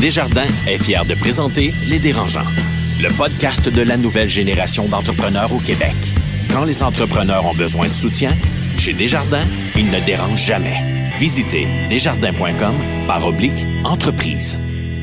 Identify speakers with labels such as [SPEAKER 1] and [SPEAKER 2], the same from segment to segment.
[SPEAKER 1] Desjardins est fier de présenter Les Dérangeants, le podcast de la nouvelle génération d'entrepreneurs au Québec. Quand les entrepreneurs ont besoin de soutien, chez Desjardins, ils ne dérangent jamais. Visitez desjardins.com par oblique entreprise.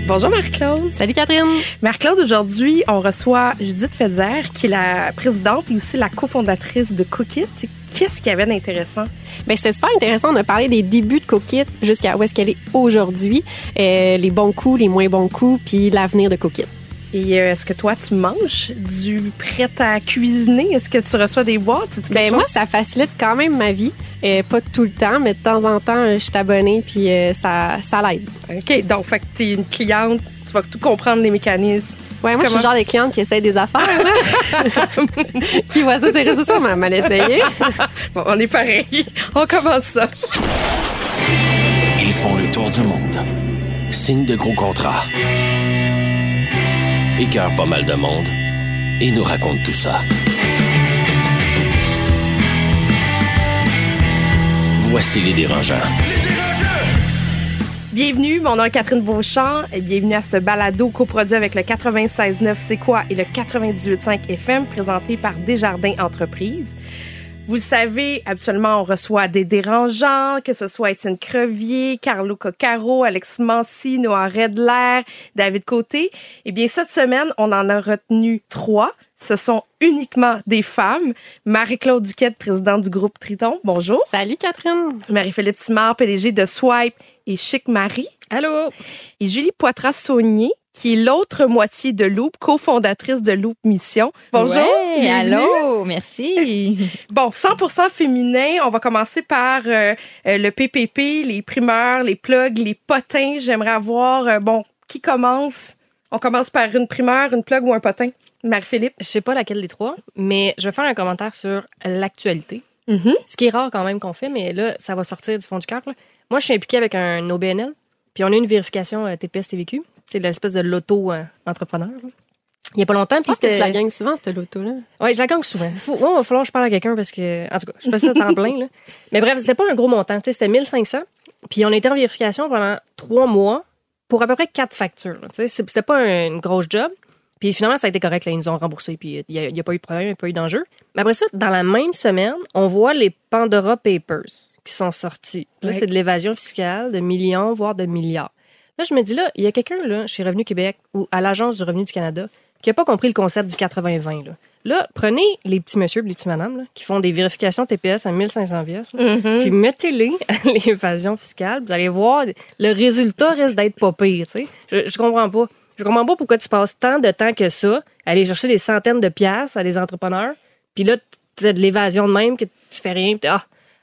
[SPEAKER 2] Bonjour Marie-Claude.
[SPEAKER 3] Salut Catherine.
[SPEAKER 2] Marie-Claude, aujourd'hui, on reçoit Judith Fedzer, qui est la présidente et aussi la cofondatrice de Cookit. Qu'est-ce qu'il y avait d'intéressant?
[SPEAKER 3] Ben, c'était super intéressant. On a parlé des débuts de Cookit jusqu'à où est-ce qu'elle est aujourd'hui, euh, les bons coups, les moins bons coups, puis l'avenir de Cookit.
[SPEAKER 2] Et euh, est-ce que toi, tu manges du prêt à cuisiner? Est-ce que tu reçois des boîtes?
[SPEAKER 3] Ben, moi, ça facilite quand même ma vie. Euh, pas tout le temps, mais de temps en temps, je suis abonnée, puis euh, ça, ça l'aide.
[SPEAKER 2] OK, donc, fait que tu es une cliente, vas tout comprendre les mécanismes.
[SPEAKER 3] Ouais, moi, je suis le genre de cliente qui essaie des affaires, hein? qui voit ça les réseaux sociaux, mal essayé.
[SPEAKER 2] bon, on est pareil. On commence ça.
[SPEAKER 1] Ils font le tour du monde. Signent de gros contrats. Écœurent pas mal de monde. Et nous racontent tout ça. Voici les dérangeants.
[SPEAKER 2] Bienvenue, mon nom est Catherine Beauchamp et bienvenue à ce balado coproduit avec le 96.9 C'est quoi et le 98.5 FM présenté par Desjardins Entreprises. Vous le savez, habituellement, on reçoit des dérangeants, que ce soit Étienne Crevier, Carlo Coccaro, Alex Mancy, Noah Redler, David Côté. Eh bien, cette semaine, on en a retenu trois. Ce sont uniquement des femmes. Marie-Claude Duquette, présidente du groupe Triton. Bonjour.
[SPEAKER 3] Salut, Catherine.
[SPEAKER 2] Marie-Philippe Simard, PDG de Swipe et Chic Marie.
[SPEAKER 3] Allô.
[SPEAKER 2] Et Julie Poitras-Saunier, qui est l'autre moitié de Loop, cofondatrice de Loop Mission. Bonjour.
[SPEAKER 4] Ouais, allô, merci.
[SPEAKER 2] bon, 100% féminin. On va commencer par euh, euh, le PPP, les primeurs, les plugs, les potins. J'aimerais avoir, euh, bon, qui commence? On commence par une primeur, une plug ou un potin? Marie-Philippe?
[SPEAKER 3] Je sais pas laquelle des trois, mais je vais faire un commentaire sur l'actualité.
[SPEAKER 2] Mm-hmm.
[SPEAKER 3] Ce qui est rare quand même qu'on fait, mais là, ça va sortir du fond du cœur. Moi, je suis impliquée avec un OBNL, puis on a une vérification TPS-TVQ. C'est l'espèce de l'auto-entrepreneur. là. Il y a pas longtemps, puis c'était...
[SPEAKER 4] ça gagne souvent, cette loto-là.
[SPEAKER 3] Oui, je la gagne souvent. Faut, il va falloir que je parle à quelqu'un parce que, en tout cas, je fais ça temps plein. Là. Mais bref, c'était pas un gros montant. tu sais, C'était 1500. Puis on était en vérification pendant trois mois pour à peu près quatre factures. C'était pas un- une grosse job. Puis finalement, ça a été correct. Là, ils nous ont remboursé. Puis il n'y a, pas eu de problème, il n'y a pas eu d'enjeu. Mais après ça, dans la même semaine, on voit les Pandora Papers qui sont sortis. Là,
[SPEAKER 2] Ouais.
[SPEAKER 3] c'est de l'évasion fiscale de millions, voire de milliards. Là, je me dis, là, il y a quelqu'un là, chez Revenu Québec ou à l'Agence du revenu du Canada qui n'a pas compris le concept du 80-20. Là. Là, prenez les petits messieurs et les petits madames là, qui font des vérifications TPS à 1500 pièces, puis mettez-les à l'évasion fiscale. Vous allez voir, le résultat risque d'être pas pire. tu sais. Je, je comprends pas. Je comprends pas pourquoi tu passes tant de temps que ça à aller chercher des centaines de piastres à des entrepreneurs, puis là, tu as de l'évasion de même que tu fais rien, puis t'es,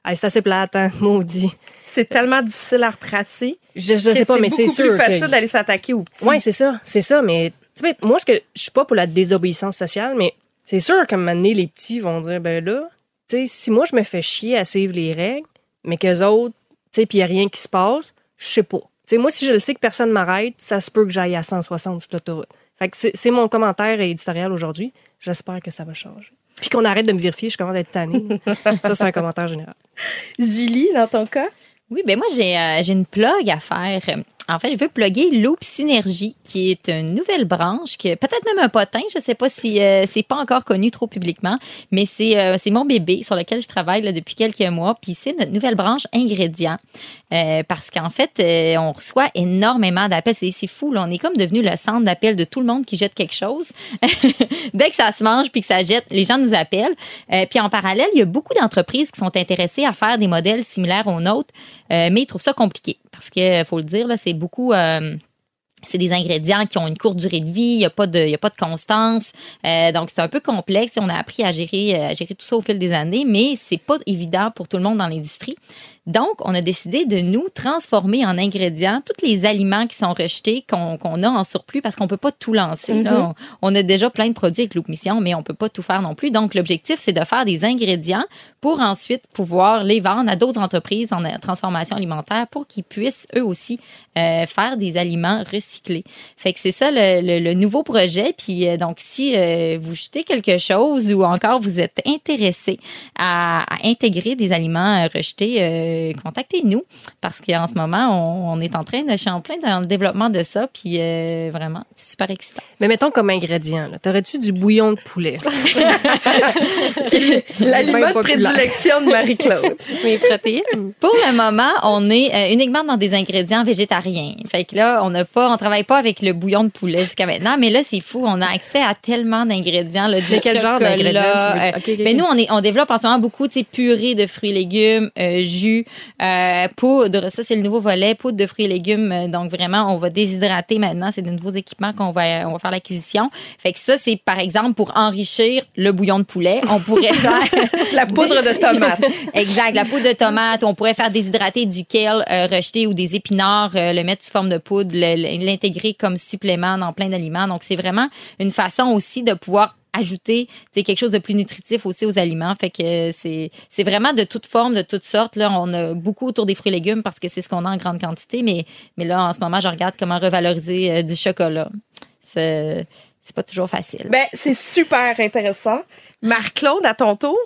[SPEAKER 3] ah, c'est assez plate, hein, maudit.
[SPEAKER 2] C'est tellement difficile à retracer.
[SPEAKER 3] Je, sais pas, mais c'est sûr.
[SPEAKER 2] plus facile
[SPEAKER 3] que-
[SPEAKER 2] d'aller s'attaquer aux petits.
[SPEAKER 3] oui, c'est ça, c'est ça. Mais tu sais, moi, je suis pas pour la désobéissance sociale, mais c'est sûr qu'à un moment donné, les petits vont dire, ben là, tu sais, si moi je me fais chier à suivre les règles, mais qu'eux autres, tu sais, puis y a rien qui se passe, je sais pas. Tu sais, moi, si je le sais que personne m'arrête, ça se peut que j'aille à 160 sur l'autoroute. Fait que c'est c'est mon commentaire éditorial aujourd'hui. J'espère que ça va changer. Puis qu'on arrête de me vérifier, je commence à être tannée. ça, c'est un commentaire général.
[SPEAKER 2] Julie, dans ton cas?
[SPEAKER 4] Oui, ben moi, j'ai euh, j'ai une plug à faire. En fait, je veux plugger Loop Synergie, qui est une nouvelle branche, peut-être même un potin, je sais pas si euh, c'est pas encore connu trop publiquement, mais c'est euh, mon bébé sur lequel je travaille depuis quelques mois, puis c'est notre nouvelle branche ingrédients. Euh, parce qu'en fait, euh, on reçoit énormément d'appels. C'est fou, on est comme devenu le centre d'appel de tout le monde qui jette quelque chose. Dès que ça se mange puis que ça jette, les gens nous appellent. Puis en parallèle, il y a beaucoup d'entreprises qui sont intéressées à faire des modèles similaires aux nôtres, mais ils trouvent ça compliqué parce que faut le dire c'est beaucoup euh, c'est des ingrédients qui ont une courte durée de vie, il n'y a, pas de- y a pas de constance. Euh, donc, c'est un peu complexe. On a appris à gérer, euh, gérer tout ça au fil des années, mais c'est pas évident pour tout le monde dans l'industrie. Donc, on a décidé de nous transformer en ingrédients tous les aliments qui sont rejetés, qu'on a en surplus, parce qu'on peut pas tout lancer. là. on, on a déjà plein de produits avec Loop Mission, mais on peut pas tout faire non plus. Donc, l'objectif, c'est de faire des ingrédients pour ensuite pouvoir les vendre à d'autres entreprises en transformation alimentaire pour qu'ils puissent, eux aussi, euh, faire des aliments recyclés. Fait que c'est ça le, le- le nouveau projet. Puis euh, donc, si euh, vous jetez quelque chose ou encore vous êtes intéressé à, à intégrer des aliments euh, rejetés, euh, contactez-nous parce qu'en ce moment, on, est en train de, je suis en plein dans le développement de ça, puis euh, vraiment, c'est super excitant.
[SPEAKER 3] Mais mettons comme ingrédient, t'aurais-tu du bouillon de poulet?
[SPEAKER 2] L'aliment de prédilection de Marie-Claude.
[SPEAKER 4] Mes protéines. Pour le moment, on est euh, uniquement dans des ingrédients végétariens. Fait que là, on n'a pas, on travaille pas avec le bouillon de poulet jusqu'à maintenant, mais là, c'est fou, on a accès à tellement d'ingrédients, du
[SPEAKER 3] quel genre d'ingrédients?
[SPEAKER 4] euh, mais nous, on, est, on développe en ce moment beaucoup de purées de fruits et légumes, euh, jus, euh, poudre. Ça, c'est le nouveau volet, poudre de fruits et légumes. Euh, donc, vraiment, on va déshydrater maintenant. C'est de nouveaux équipements qu'on va, on va faire l'acquisition. Fait que ça, c'est par exemple pour enrichir le bouillon de poulet. On pourrait faire
[SPEAKER 2] la poudre de tomate.
[SPEAKER 4] exact, la poudre de tomate. On pourrait faire déshydrater du kale euh, rejeté ou des épinards, euh, le mettre sous forme de poudre, l'intégrer comme supplément dans plein d'aliments. Donc, c'est vraiment une façon aussi de pouvoir ajouter quelque chose de plus nutritif aussi aux aliments. Fait que c'est c'est vraiment de toute forme, de toutes sortes. Là, on a beaucoup autour des fruits et légumes parce que c'est ce qu'on a en grande quantité. Mais, mais là, en ce moment, je regarde comment revaloriser euh, du chocolat. C'est c'est pas toujours facile.
[SPEAKER 2] Ben, c'est super intéressant. Marc-Claude, à ton tour?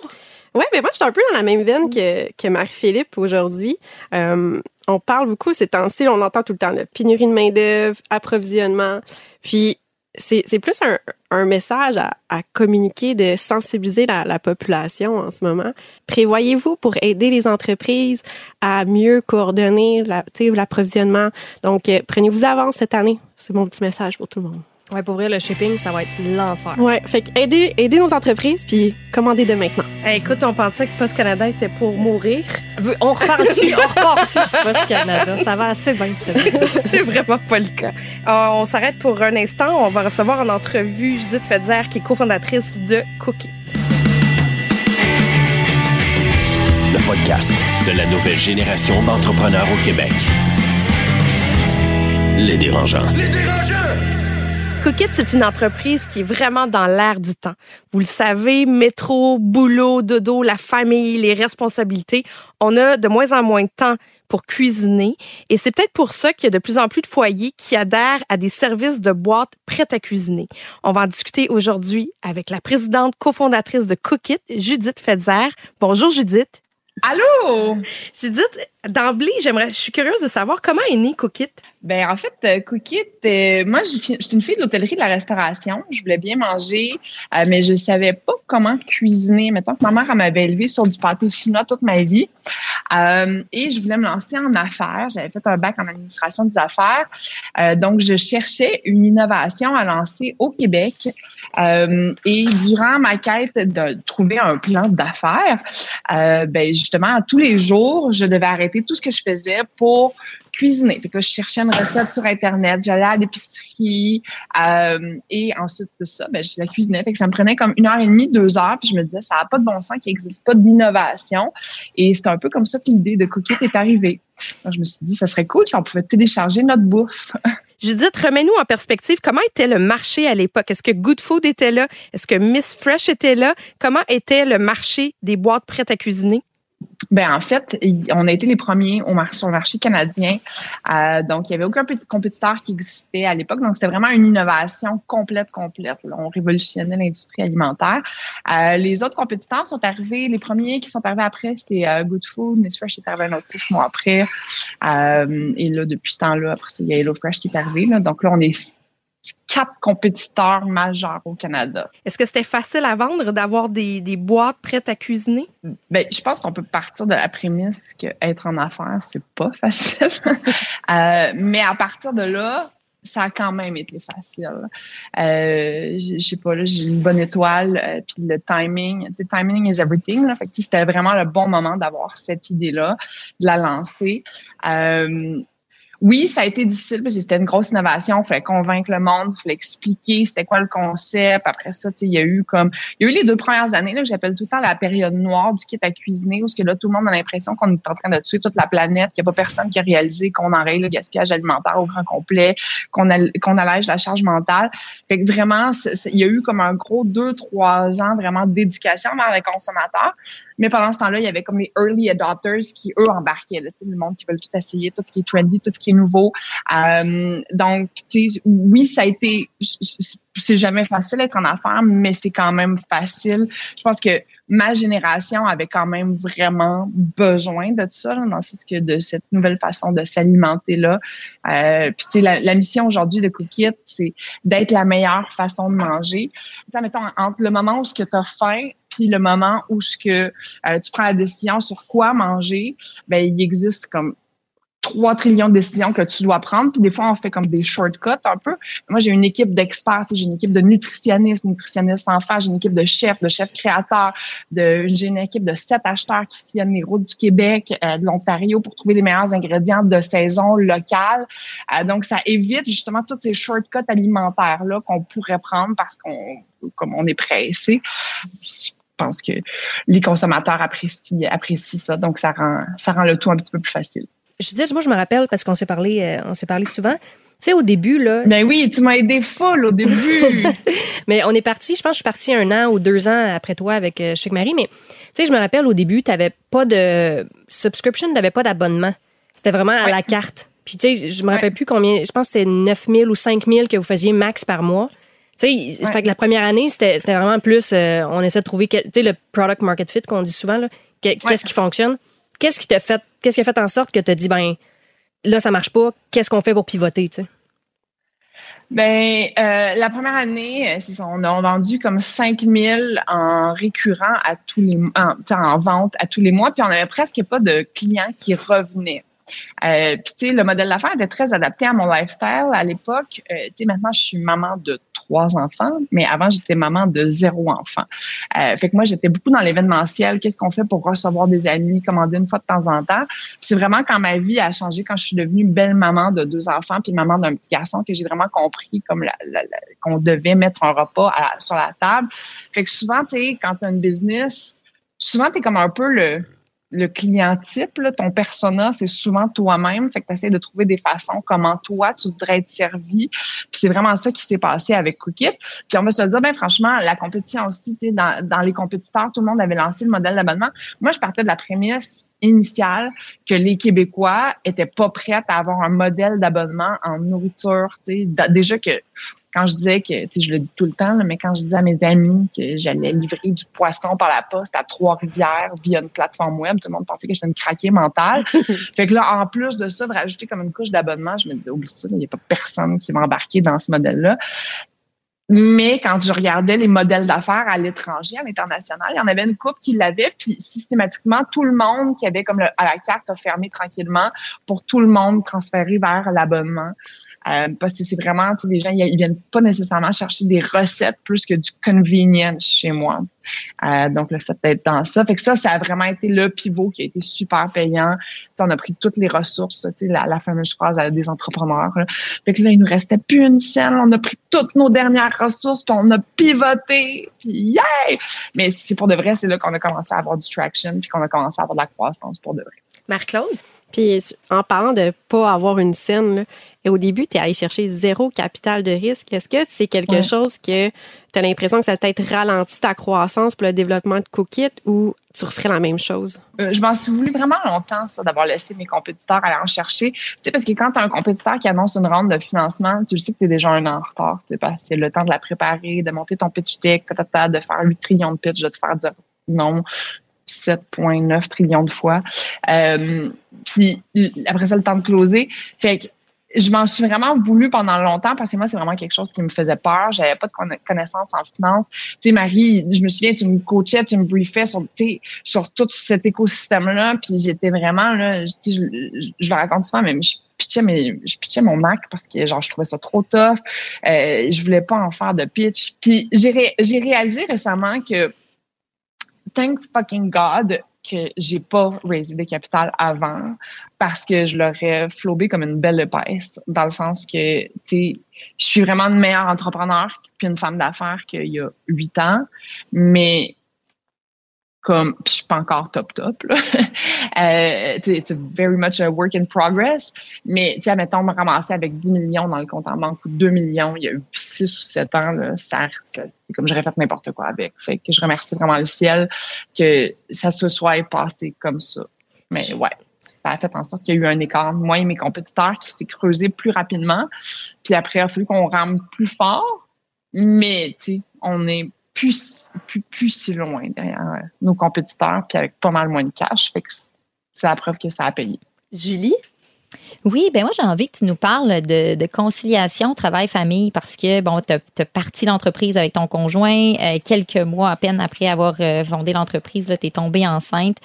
[SPEAKER 5] Oui, mais moi, je suis un peu dans la même veine que, que Marie-Philippe aujourd'hui. Euh, on parle beaucoup ces temps-ci, on entend tout le temps le pénurie de main-d'œuvre, approvisionnement. Puis, c'est plus un, un message à, communiquer, de sensibiliser la, la population en ce moment. Prévoyez-vous pour aider les entreprises à mieux coordonner l'approvisionnement? Donc, euh, prenez-vous avance cette année. C'est mon petit message pour tout le monde.
[SPEAKER 3] Ouais, pour vrai, le shipping, ça va être l'enfer.
[SPEAKER 5] Ouais, fait que aider, aider nos entreprises puis commandez de maintenant.
[SPEAKER 2] écoute, on pensait que Post Canada était pour mourir.
[SPEAKER 3] On repart dessus, on repart dessus sur Post Canada. Ça va assez bien,
[SPEAKER 2] c'est vraiment pas le cas. Euh, on s'arrête pour un instant. On va recevoir en entrevue Judith Fedzer, qui est cofondatrice de Cookie.
[SPEAKER 1] Le podcast de la nouvelle génération d'entrepreneurs au Québec. Les dérangeants.
[SPEAKER 2] Les dérangeants! Cookit, c'est une entreprise qui est vraiment dans l'air du temps. Vous le savez, métro, boulot, dodo, la famille, les responsabilités. On a de moins en moins de temps pour cuisiner. Et c'est peut-être pour ça qu'il y a de plus en plus de foyers qui adhèrent à des services de boîtes prêtes à cuisiner. On va en discuter aujourd'hui avec la présidente cofondatrice de Cookit, Judith Fedzer. Bonjour Judith.
[SPEAKER 6] Allô?
[SPEAKER 2] Judith, d'emblée, j'aimerais, je suis curieuse de savoir comment est né Cookit.
[SPEAKER 6] Ben en fait, euh, Cookit, euh, moi, je suis une fille de l'hôtellerie de la restauration. Je voulais bien manger, euh, mais je savais pas comment cuisiner. Mettons que ma mère m'avait élevée sur du pâté chinois toute ma vie, et je voulais me lancer en affaires. J'avais fait un bac en administration des affaires, donc je cherchais une innovation à lancer au Québec. et durant ma quête de trouver un plan d'affaires, ben justement, tous les jours, je devais arrêter tout ce que je faisais pour cuisiner. Fait que je cherchais une recette sur Internet, j'allais à l'épicerie euh, et ensuite de ça, ben, je la cuisinais. Ça me prenait comme une heure et demie, deux heures, puis je me disais, ça n'a pas de bon sens, qu'il n'existe pas d'innovation. Et c'était un peu comme ça que l'idée de Cookit est arrivée. Je me suis dit, ça serait cool si on pouvait télécharger notre bouffe.
[SPEAKER 2] Judith, remets-nous en perspective. Comment était le marché à l'époque? Est-ce que Good Food était là? Est-ce que Miss Fresh était là? Comment était le marché des boîtes prêtes à cuisiner?
[SPEAKER 6] Ben en fait, on a été les premiers au marché, sur le marché canadien. Euh, donc, il n'y avait aucun compétiteur qui existait à l'époque. Donc, c'était vraiment une innovation complète, complète. On révolutionnait l'industrie alimentaire. Euh, les autres compétiteurs sont arrivés, les premiers qui sont arrivés après, c'est euh, Good Food. Miss Fresh est arrivé un autre six mois après. et là, depuis ce temps-là, après il y a Hello Fresh qui est arrivé. Là. Donc là, on est quatre compétiteurs majeurs au Canada.
[SPEAKER 2] Est-ce que c'était facile à vendre d'avoir des, des, boîtes prêtes à cuisiner?
[SPEAKER 6] Ben, je pense qu'on peut partir de la prémisse qu'être en affaires, c'est pas facile. euh, mais à partir de là, ça a quand même été facile. Euh, je sais pas, là, j'ai une bonne étoile, euh, puis le timing, tu sais, timing is everything. Là, fait que c'était vraiment le bon moment d'avoir cette idée-là, de la lancer. Euh, oui, ça a été difficile parce que c'était une grosse innovation. Fallait convaincre le monde, fallait expliquer c'était quoi le concept. Après ça, il y a eu comme il y a eu les deux premières années là, que j'appelle tout le temps la période noire du kit à cuisiner, où ce que là, tout le monde a l'impression qu'on est en train de tuer toute la planète, qu'il n'y a pas personne qui a réalisé qu'on enraye le gaspillage alimentaire au grand complet, qu'on allège la charge mentale. Fait que vraiment, il y a eu comme un gros deux, trois ans vraiment d'éducation vers les consommateurs. Mais pendant ce temps-là, il y avait comme les early adopters qui, eux, embarquaient. Là, le monde qui veulent tout essayer, tout ce qui est trendy, tout ce qui est nouveau. Euh, donc, oui, ça a été c'est jamais facile d'être en affaires, mais c'est quand même facile. Je pense que ma génération avait quand même vraiment besoin de ça, là, dans ce que de cette nouvelle façon de s'alimenter là. Euh, puis tu sais, la, mission aujourd'hui de Cookit, c'est d'être la meilleure façon de manger. sais, mettons entre le moment où ce que tu as faim puis le moment où ce que euh, tu prends la décision sur quoi manger, ben il existe comme 3 trillions de décisions que tu dois prendre. Puis des fois, on fait comme des shortcuts un peu. Moi, j'ai une équipe d'experts, j'ai une équipe de nutritionnistes, nutritionnistes enfants, j'ai une équipe de chefs, de chefs créateurs, j'ai une équipe de sept acheteurs qui sillonnent les routes du Québec, euh, de l'Ontario pour trouver les meilleurs ingrédients de saison locale. Euh, donc, ça évite justement tous ces shortcuts alimentaires-là qu'on pourrait prendre parce qu'on comme on est pressé. Je pense que les consommateurs apprécient, apprécient ça. Donc, ça rend, ça rend le tout un petit peu plus facile
[SPEAKER 3] je dis, moi, je me rappelle parce qu'on s'est parlé, euh, on s'est parlé souvent. Tu sais, au début, là.
[SPEAKER 6] Ben oui, tu m'as aidé full au début.
[SPEAKER 3] mais on est parti, je pense que je suis partie un an ou deux ans après toi avec euh, Chic Marie. Mais, tu sais, je me rappelle au début, tu n'avais pas de subscription, tu n'avais pas d'abonnement. C'était vraiment à la carte. Puis, tu sais, je me rappelle plus combien, je pense que c'était 9 000 ou 5 000 que vous faisiez max par mois. Tu sais, fait que la première année, c'était vraiment plus, euh, on essaie de trouver, tu sais, le product market fit qu'on dit souvent, là. Qu'est-ce qui fonctionne? Qu'est-ce qui t'a fait, qu'est-ce qui a fait en sorte que tu as dit, ben, là, ça marche pas, qu'est-ce qu'on fait pour pivoter, tu?
[SPEAKER 6] Ben, euh, la première année, euh, on a vendu comme 5000 en récurrent à tous les en, en vente à tous les mois, puis on avait presque pas de clients qui revenaient. Euh, puis tu sais, le modèle d'affaires était très adapté à mon lifestyle à l'époque. Euh, tu sais, maintenant je suis maman de trois enfants, mais avant j'étais maman de zéro enfant. Euh, fait que moi j'étais beaucoup dans l'événementiel. Qu'est-ce qu'on fait pour recevoir des amis, commander une fois de temps en temps? c'est vraiment quand ma vie a changé, quand je suis devenue belle maman de deux enfants puis maman d'un petit garçon, que j'ai vraiment compris comme qu'on devait mettre un repas sur la table. Fait que souvent, tu sais, quand tu as une business, souvent tu es comme un peu le le client type, ton persona, c'est souvent toi-même. Fait que tu essaies de trouver des façons comment toi, tu voudrais être servi. Puis c'est vraiment ça qui s'est passé avec Cookit. Puis on va se dire, ben franchement, la compétition aussi, tu sais, dans, dans les compétiteurs, tout le monde avait lancé le modèle d'abonnement. Moi, je partais de la prémisse initiale que les Québécois étaient pas prêts à avoir un modèle d'abonnement en nourriture. Tu sais, déjà que quand je disais que, tu sais, je le dis tout le temps, mais quand je disais à mes amis que j'allais livrer du poisson par la poste à Trois-Rivières via une plateforme web, tout le monde pensait que j'étais une craquée mentale. fait que là, en plus de ça, de rajouter comme une couche d'abonnement, je me disais, oublie ça, il n'y a pas personne qui va embarquer dans ce modèle-là. Mais quand je regardais les modèles d'affaires à l'étranger, à l'international, il y en avait une coupe qui l'avait, puis systématiquement, tout le monde qui avait comme à la carte a fermé tranquillement pour tout le monde transférer vers l'abonnement. Euh, parce que c'est vraiment, tu sais, les gens, ils, viennent pas nécessairement chercher des recettes plus que du convenience chez moi. Euh, donc, le fait d'être dans ça. Fait que ça, ça a vraiment été le pivot qui a été super payant. on a pris toutes les ressources, tu sais, la, fameuse phrase des entrepreneurs. Là. Fait que là, il nous restait plus une scène. On a pris toutes nos dernières ressources, puis on a pivoté, puis yeah! Mais c'est pour de vrai, c'est là qu'on a commencé à avoir du traction, puis qu'on a commencé à avoir de la croissance pour de vrai.
[SPEAKER 2] Marc-Claude?
[SPEAKER 5] Puis en parlant de pas avoir une scène, là, et au début, tu es allé chercher zéro capital de risque. Est-ce que c'est quelque chose que tu as l'impression que ça a peut-être ralenti ta croissance pour le développement de Cookit ou tu referais la même chose?
[SPEAKER 6] Euh, je m'en suis voulu vraiment longtemps, ça, d'avoir laissé mes compétiteurs aller en chercher. Tu sais, parce que quand tu as un compétiteur qui annonce une ronde de financement, tu le sais que tu es déjà un an en retard. Tu sais, parce que c'est le temps de la préparer, de monter ton pitch deck, de faire 8 trillions de pitch, de te faire dire non 7,9 trillions de fois. Euh, puis après ça, le temps de closer. Fait que je m'en suis vraiment voulu pendant longtemps parce que moi, c'est vraiment quelque chose qui me faisait peur. J'avais pas de connaissances en finance. Tu sais, Marie, je me souviens, tu me coachais, tu me briefais sur, sur tout cet écosystème-là. Puis j'étais vraiment, là, je, le raconte souvent, mais je pitchais, mes, je pitchais mon Mac parce que genre, je trouvais ça trop tough. Euh, je voulais pas en faire de pitch. Puis j'ai réalisé récemment que thank fucking God que j'ai pas raisé des capitales avant parce que je l'aurais flobé comme une belle épaisse dans le sens que, tu sais, je suis vraiment une meilleure entrepreneur puis une femme d'affaires qu'il y a huit ans, mais comme puis je suis pas encore top top là. euh, very much a work in progress. Mais tu mettons me ramasser avec 10 millions dans le compte en banque ou 2 millions il y a eu 6 ou 7 ans là c'est comme j'aurais fait n'importe quoi avec. Fait que je remercie vraiment le ciel que ça se soit passé comme ça. Mais ouais ça a fait en sorte qu'il y a eu un écart moi et mes compétiteurs qui s'est creusé plus rapidement. Puis après il a fallu qu'on rame plus fort. Mais, tu sais, on est plus, plus, plus si loin derrière nos compétiteurs, puis avec pas mal moins de cash. Fait que c'est la preuve que ça a payé.
[SPEAKER 2] Julie?
[SPEAKER 4] Oui, ben moi, j'ai envie que tu nous parles de, de conciliation travail-famille parce que, bon, tu as, parti l'entreprise avec ton conjoint. Euh, quelques mois à peine après avoir euh, fondé l'entreprise, tu es tombée enceinte.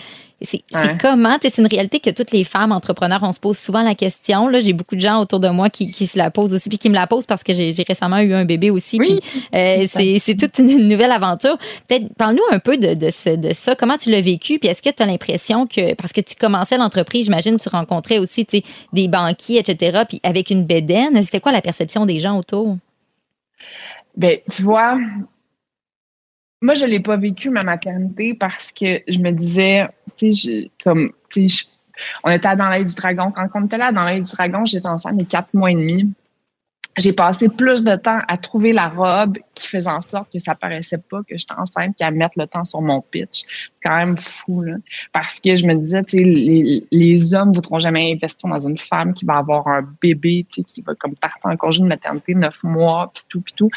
[SPEAKER 4] C'est comment? C'est une réalité que toutes les femmes entrepreneurs, on se pose souvent la question. Là, j'ai beaucoup de gens autour de moi qui, qui se la posent aussi, puis qui me la posent parce que j'ai récemment eu un bébé aussi.
[SPEAKER 6] Oui.
[SPEAKER 4] Euh, c'est toute une nouvelle aventure. Peut-être, parle-nous un peu de, de, de, ça. Comment tu l'as vécu? Puis est-ce que tu as l'impression que, parce que tu commençais l'entreprise, j'imagine, tu rencontrais aussi des banquiers, etc., puis avec une bédaine, c'était quoi la perception des gens autour?
[SPEAKER 6] Ben, tu vois, moi, je l'ai pas vécu, ma maternité, parce que je me disais, on était dans l'œil du dragon. Quand on était là dans l'œil du dragon, j'étais enceinte de quatre mois et demi j'ai passé plus de temps à trouver la robe qui faisait en sorte que ça paraissait pas que j'étais enceinte qu'à mettre le temps sur mon pitch. Quand même fou, là. Parce que je me disais, les, hommes voudront jamais investir dans une femme qui va avoir un bébé, tu sais, qui va comme partir en congé de maternité neuf mois, puis tout, puis tout.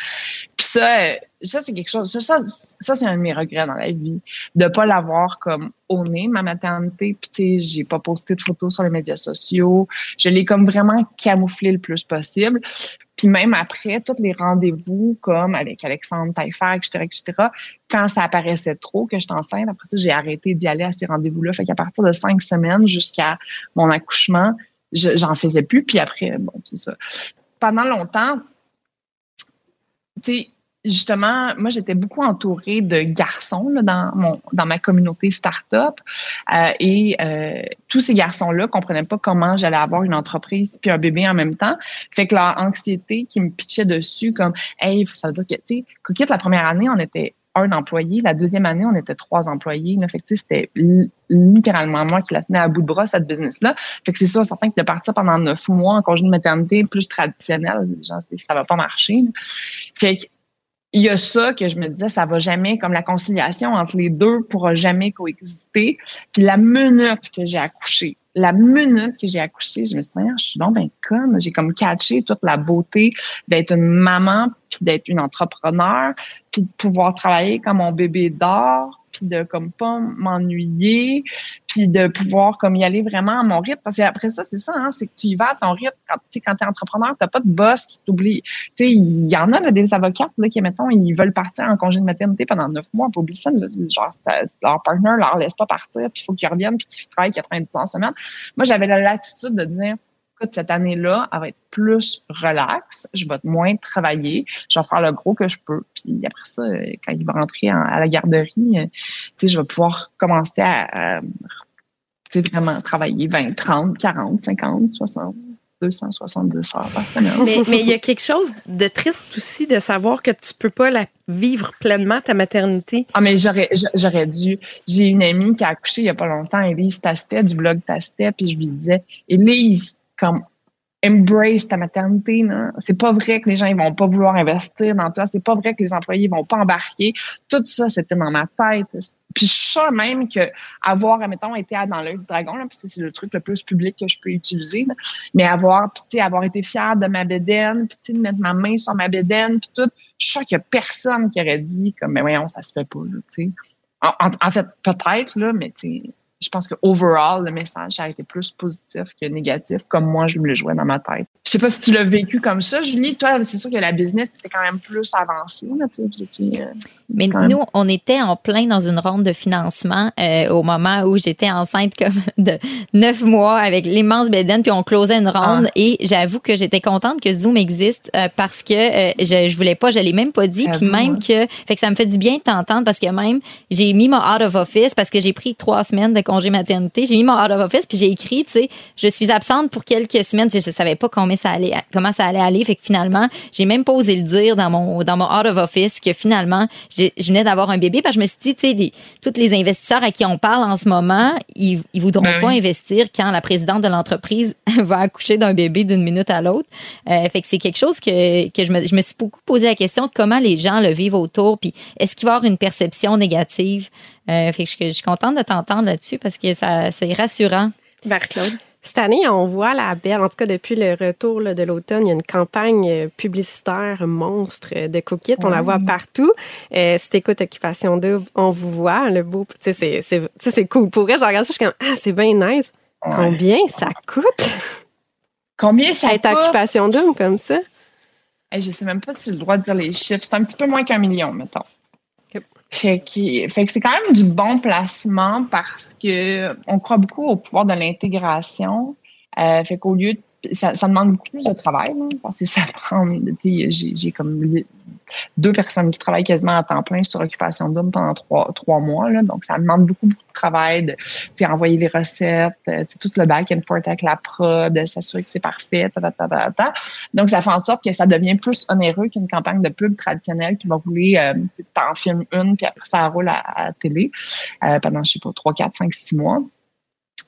[SPEAKER 6] Puis ça, euh, ça c'est quelque chose, ça, ça, c'est un de mes regrets dans la vie, de pas l'avoir comme au nez, ma maternité. Puis tu sais, j'ai pas posté de photos sur les médias sociaux. Je l'ai comme vraiment camouflé le plus possible. Puis même après, tous les rendez-vous, comme avec Alexandre Taillefer, etc., etc., quand ça apparaissait trop que j'étais enceinte, après ça, j'ai arrêté d'y aller à ces rendez-vous-là. Fait qu'à partir de cinq semaines jusqu'à mon accouchement, j'en faisais plus. Puis après, bon, c'est ça. Pendant longtemps, tu sais, justement, moi, j'étais beaucoup entourée de garçons là, dans mon dans ma communauté start-up. Euh, et euh, tous ces garçons-là comprenaient pas comment j'allais avoir une entreprise puis un bébé en même temps. Fait que leur anxiété qui me pitchait dessus, comme Hey, ça veut dire que tu sais, Coquette, la première année, on était un employé. La deuxième année, on était trois employés. Là. Fait que c'était littéralement moi qui la tenais à bout de bras, cette business-là. Fait que c'est sûr, certain que de partir pendant neuf mois en congé de maternité plus traditionnel, genre, ça va pas marcher. Fait que il y a ça que je me disais, ça va jamais, comme la conciliation entre les deux pourra jamais coexister. Puis la minute que j'ai accouché, la minute que j'ai accouché, je me suis dit, je suis donc ben comme, j'ai comme catché toute la beauté d'être une maman, puis d'être une entrepreneur, puis de pouvoir travailler comme mon bébé dort, puis de comme pas m'ennuyer, puis de pouvoir comme y aller vraiment à mon rythme. Parce qu'après ça, c'est ça, hein, c'est que tu y vas à ton rythme. Quand tu quand es entrepreneur, t'as pas de boss qui t'oublie. Tu sais, il y en a là, des avocats là, qui, mettons, ils veulent partir en congé de maternité pendant neuf mois. Pas oublier ça, genre, leur partner leur laisse pas partir, puis il faut qu'ils reviennent, puis qu'ils travaillent 90 ans en semaine. Moi, j'avais la latitude de dire écoute, cette année-là, elle va être plus relax. Je vais moins travailler. Je vais faire le gros que je peux. Puis après ça, quand il va rentrer à la garderie, euh, tu sais, je vais pouvoir commencer à, vraiment travailler 20, 30, 40, 50, 60. 272 heures par semaine.
[SPEAKER 2] Mais, mais il y a quelque chose de triste aussi de savoir que tu peux pas la vivre pleinement, ta maternité.
[SPEAKER 6] Ah, mais j'aurais, j'aurais dû. J'ai une amie qui a accouché il y a pas longtemps, Elise Tastet, du blog Tastet, puis je lui disais, Elise, comme embrace ta maternité. C'est pas vrai que les gens ils vont pas vouloir investir dans toi. C'est pas vrai que les employés vont pas embarquer. Tout ça, c'était dans ma tête. Puis je suis sûre même que avoir, admettons, été dans l'œil du dragon, là, puis c'est le truc le plus public que je peux utiliser, mais avoir, puis avoir été fière de ma bédaine, puis de mettre ma main sur ma bédaine, puis tout, je suis sûre qu'il y a personne qui aurait dit comme, mais voyons, ça se fait pas, tu sais. En, en, fait, peut-être, là, mais tu je pense que overall, le message a été plus positif que négatif, comme moi, je me le jouais dans ma tête. Je sais pas si tu l'as vécu comme ça, Julie. Toi, c'est sûr que la business était quand même plus avancée. Là,
[SPEAKER 4] euh, Mais nous, on était en plein dans une ronde de financement euh, au moment où j'étais enceinte comme de neuf mois avec l'immense bédaine, puis on closait une ronde. Ah. Et j'avoue que j'étais contente que Zoom existe euh, parce que je, je voulais pas, je l'ai même pas dit, puis même que, fait que ça me fait du bien de t'entendre parce que même j'ai mis mon out of office parce que j'ai pris trois semaines de congé maternité. J'ai mis mon out of office puis j'ai écrit, tu sais, je suis absente pour quelques semaines. Je savais pas combien ça allait, comment ça allait aller. Fait que finalement, j'ai même pas osé le dire dans mon dans mon out of office que finalement, je venais d'avoir un bébé parce que je me suis dit, tu sais, tous les investisseurs à qui on parle en ce moment, ils, ils voudront ben pas investir quand la présidente de l'entreprise va accoucher d'un bébé d'une minute à l'autre. Euh, fait que c'est quelque chose que, que je, me, je me suis beaucoup posé la question de comment les gens le vivent autour. Puis est-ce qu'il va y avoir une perception négative? Euh, fait que je, je, suis contente de t'entendre là-dessus parce que ça, c'est rassurant.
[SPEAKER 2] Marc-Claude.
[SPEAKER 5] Cette année, on voit la belle, en tout cas depuis le retour là, de l'automne, il y a une campagne euh, publicitaire monstre de Cookit. On la voit partout. Euh, si t'écoutes Occupation Double, on vous voit. Le beau, tu sais, c'est- cool. Pour vrai, je regarde ça, je suis comme, ah, c'est bien nice.
[SPEAKER 6] Ouais.
[SPEAKER 5] Combien ça coûte?
[SPEAKER 6] Combien ça
[SPEAKER 5] être
[SPEAKER 6] coûte?
[SPEAKER 5] Occupation Double comme ça?
[SPEAKER 6] Hey, je sais même pas si j'ai le droit de dire les chiffres. C'est un petit peu moins qu'un million, mettons. Fait que, fait que c'est quand même du bon placement parce que on croit beaucoup au pouvoir de l'intégration. Euh, fait qu'au lieu de ça, ça demande beaucoup plus de travail, parce que ça prend. J'ai comme deux personnes qui travaillent quasiment à temps plein sur Occupation Double pendant trois, trois mois. Donc, ça demande beaucoup, beaucoup de travail de envoyer les recettes, euh, tout le back and forth avec la prod, de s'assurer que c'est parfait. Donc, ça fait en sorte que ça devient plus onéreux qu'une campagne de pub traditionnelle qui va rouler, euh, tu t'en filmes une, puis après ça roule à, à télé euh, pendant, je sais pas, 3, 4, 5, 6 mois.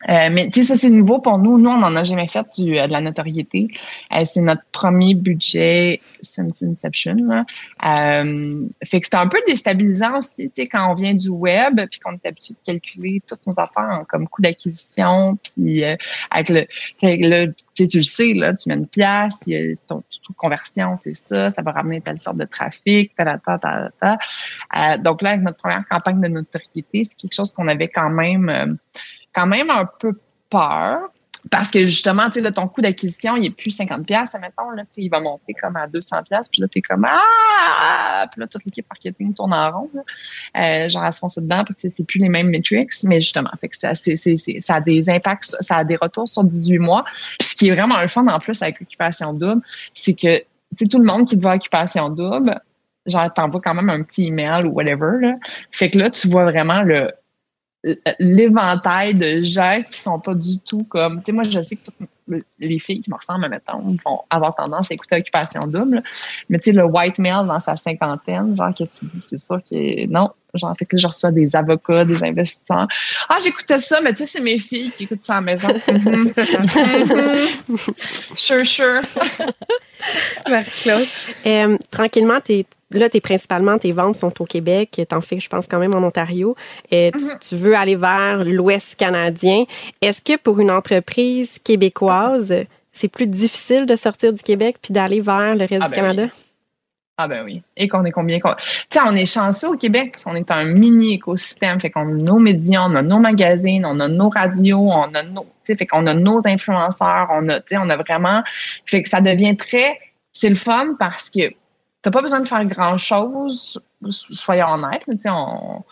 [SPEAKER 6] Euh, mais tu sais, ça c'est nouveau pour nous. Nous, on n'en a jamais fait du, euh, de la notoriété. Euh, c'est notre premier budget since Inception. Là. Euh, fait que c'est un peu déstabilisant aussi, tu sais, quand on vient du web, puis qu'on est habitué de calculer toutes nos affaires en, comme coût d'acquisition, puis euh, avec le, là, tu le sais, là, tu mets une pièce, il y a ton de conversion, c'est ça, ça va ramener telle sorte de trafic, ta, ta, ta, ta, donc là, avec notre première campagne de notoriété, c'est quelque chose qu'on avait quand même, quand même un peu peur. Parce que justement, tu sais, ton coût d'acquisition, il est plus 50 pièces, mettons, là, tu il va monter comme à 200 pièces, puis là, t'es comme ah, puis là, toute l'équipe marketing tourne en rond. Euh, genre à se dedans parce que c'est plus les mêmes metrics, mais justement, fait que ça, a des impacts, ça a des retours sur 18 mois. Puis ce qui est vraiment le fun en plus avec Occupation Double, c'est que, tu tout le monde qui te voit Occupation Double, genre, t'envoies quand même un petit email ou whatever, là. Fait que là, tu vois vraiment le, l'éventail de gens qui sont pas du tout comme tu sais moi je sais que toutes les filles qui me ressemblent mettons vont avoir tendance à écouter Occupation Double mais tu sais le white male dans sa cinquantaine genre que tu dis c'est sûr que non genre fait que je reçois des avocats des investisseurs ah j'écoutais ça mais tu sais c'est mes filles qui écoutent ça à la maison Mhm. Mhm. sure sure
[SPEAKER 2] Marie-Claude.
[SPEAKER 5] Euh, tranquillement, t'es, là, t'es principalement, tes ventes sont au Québec. T'en fais, je pense, quand même en Ontario. Et tu, tu veux aller vers l'Ouest canadien. Est-ce que pour une entreprise québécoise, c'est plus difficile de sortir du Québec puis d'aller vers le reste
[SPEAKER 6] Ah
[SPEAKER 5] du
[SPEAKER 6] ben
[SPEAKER 5] Canada?
[SPEAKER 6] oui. Ah ben oui. Et qu'on est combien? qu'on- Tu sais, on est chanceux au Québec parce qu'on est un mini écosystème. Fait qu'on a nos médias, on a nos magazines, on a nos radios, on a nos, fait qu'on a nos influenceurs, on a, tu sais, on a vraiment, fait que ça devient très, c'est le fun parce que t'as pas besoin de faire grand chose, soyons honnêtes, tu sais, on,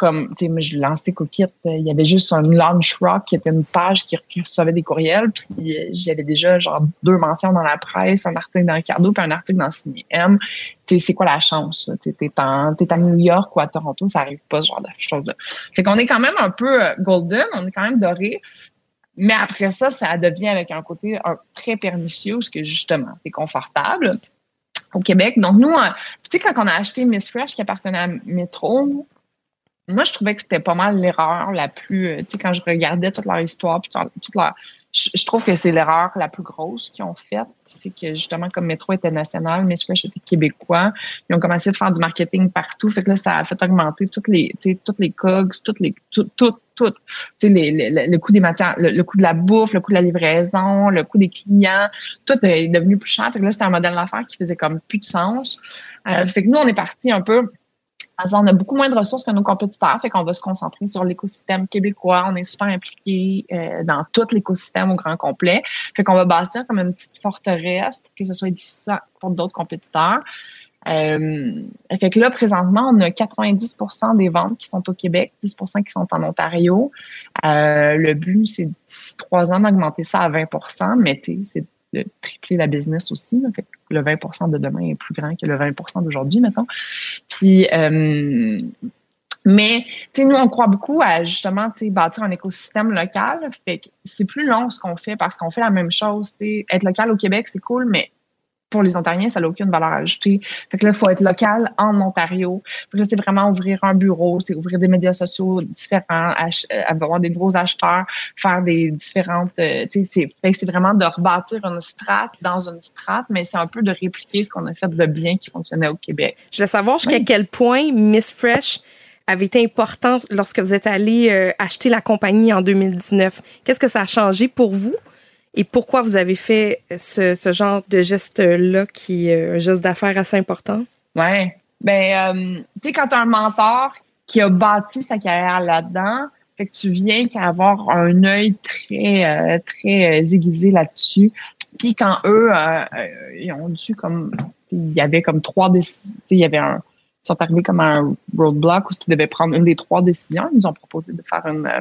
[SPEAKER 6] comme, tu sais, moi, je lancé Cookit, euh, il y avait juste un launch rock qui était une page qui, recevait des courriels, puis euh, j'avais déjà, genre, deux mentions dans la presse, un article dans Ricardo, puis un article dans Ciné M. Tu sais, c'est quoi la chance? Tu t'es à New York ou à Toronto, ça arrive pas, ce genre de choses-là. Fait qu'on est quand même un peu euh, golden, on est quand même doré, mais après ça, ça devient avec un côté un- très pernicieux, parce que justement, c'est confortable au Québec. Donc, nous, tu sais, quand on a acheté Miss Fresh qui appartenait à Metro, moi, je trouvais que c'était pas mal l'erreur la plus. euh, Tu sais, quand je regardais toute leur histoire, puis toute leur. Je, je trouve que c'est l'erreur la plus grosse qu'ils ont faite. C'est que justement, comme Metro était national, Miss Fresh était québécois, ils ont commencé à faire du marketing partout. Fait que là, ça a fait augmenter toutes les, tu sais, toutes les COGS, toutes les, tout, tout, tout. Tu sais, les, les- le, le coût des matières, le, le coût de la bouffe, le coût de la livraison, le coût des clients, tout est devenu plus cher. Fait que là, c'était un modèle d'affaires qui faisait comme plus de sens. Euh, fait que nous, on est parti un peu on a beaucoup moins de ressources que nos compétiteurs, fait qu'on va se concentrer sur l'écosystème québécois. On est super impliqué euh, dans tout l'écosystème au grand complet. Fait qu'on va bâtir comme une petite forteresse pour que ce soit difficile pour d'autres compétiteurs. Euh, fait que là, présentement, on a 90% des ventes qui sont au Québec, 10% qui sont en Ontario. Euh, le but, c'est d'ici trois ans d'augmenter ça à 20% mais c'est de tripler la business aussi. Le 20% de demain est plus grand que le 20% d'aujourd'hui, mettons. Puis, euh, mais, tu sais, nous, on croit beaucoup à justement, bâtir un écosystème local. Fait que c'est plus long ce qu'on fait parce qu'on fait la même chose. Tu sais, être local au Québec, c'est cool, mais pour les Ontariens, ça n'a aucune valeur ajoutée. Fait que là, il faut être local en Ontario. Là, c'est vraiment ouvrir un bureau, c'est ouvrir des médias sociaux différents, euh, avoir des nouveaux acheteurs, faire des différentes... euh, tu sais, c'est c'est vraiment de rebâtir une strate dans une strate, mais c'est un peu de répliquer ce qu'on a fait de bien qui fonctionnait au Québec.
[SPEAKER 2] Je voulais savoir jusqu'à
[SPEAKER 6] Oui.
[SPEAKER 2] quel point Miss Fresh avait été importante lorsque vous êtes allé euh, acheter la compagnie en 2019. Qu'est-ce que ça a changé pour vous? Et pourquoi vous avez fait ce, genre de geste-là qui est un geste d'affaires assez important?
[SPEAKER 6] Ouais. Ben, euh, tu sais, quand tu as un mentor qui a bâti sa carrière là-dedans, fait que tu viens qu'à avoir un œil très, euh, très euh, aiguisé là-dessus. Puis quand eux, euh, euh, ils ont dû comme, il y avait comme trois décisions, il y avait un, sont arrivés comme un roadblock où ils devaient prendre une des trois décisions. Ils nous ont proposé de faire une, euh,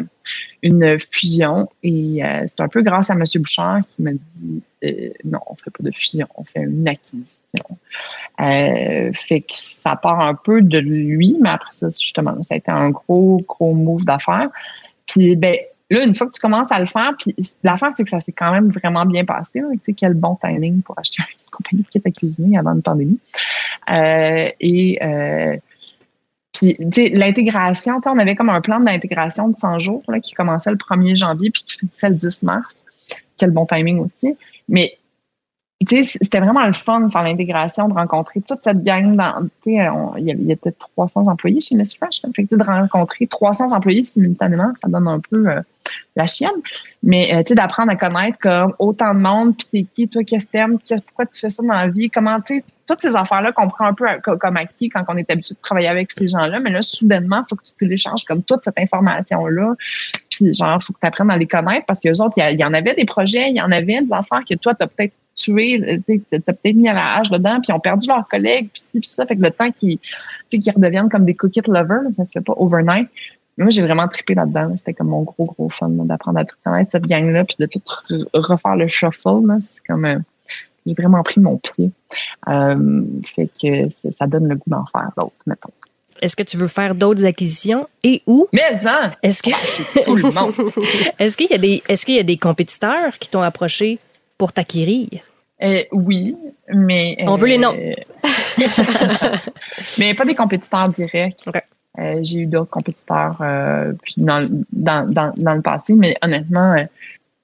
[SPEAKER 6] une fusion et euh, c'est un peu grâce à M. Bouchard qui m'a dit euh, non, on fait pas de fusion, on fait une acquisition. Fait que ça part un peu de lui, mais après ça, justement, ça a été un gros, gros move d'affaires. Puis ben là, une fois que tu commences à le faire, puis l'affaire, c'est que ça s'est quand même vraiment bien passé. Tu sais, quel bon timing pour acheter une compagnie de kit à cuisiner avant une pandémie. Euh, et euh, puis, tu sais, l'intégration, on avait comme un plan d'intégration de 100 jours là, qui commençait le 1er janvier puis qui finissait le 10 mars. Quel bon timing aussi. Mais c'était vraiment le fun de faire l'intégration, de rencontrer toute cette gang. Il y avait il y était 300 employés chez Miss Fresh. Fait que, de rencontrer 300 employés simultanément, ça donne un peu euh, la chienne. Mais euh, d'apprendre à connaître comme autant de monde, puis t'es qui, toi, qu'est-ce que t'aimes, pourquoi tu fais ça dans la vie, comment, tu sais, toutes ces affaires-là qu'on prend un peu à- co- comme acquis quand on est habitué de travailler avec ces gens-là. Mais là, soudainement, il faut que tu télécharges comme toute cette information-là. Puis genre, faut que tu apprennes à les connaître parce que les autres, il y il y, en avait des projets, il y en avait des affaires que toi, tu as peut-être tué, euh, tu as peut-être mis à la hache dedans, puis ils ont perdu leurs collègues, puis ci, puis ça. Fait que le temps qu'ils redeviennent comme des cookie lovers, là, ça se fait pas overnight. Mais Moi, j'ai vraiment trippé là-dedans. là. C'était comme mon gros, gros fun d'apprendre à tout connaître cette gang-là, puis de tout re- refaire le shuffle. C'est comme... euh, j'ai vraiment pris mon pied. Euh, fait que ça donne le goût d'en faire d'autres, mettons.
[SPEAKER 3] Est-ce que tu veux faire d'autres acquisitions? Et où?
[SPEAKER 6] Mais hein,
[SPEAKER 3] Est-ce que
[SPEAKER 6] monde.
[SPEAKER 3] est-ce qu'il y a des est-ce qu'il y a des compétiteurs qui t'ont approché pour t'acquérir?
[SPEAKER 6] Euh, oui, mais.
[SPEAKER 3] On veut les noms.
[SPEAKER 6] euh, mais pas des compétiteurs directs. Euh, j'ai eu d'autres compétiteurs puis dans, dans, dans, dans le passé, mais honnêtement,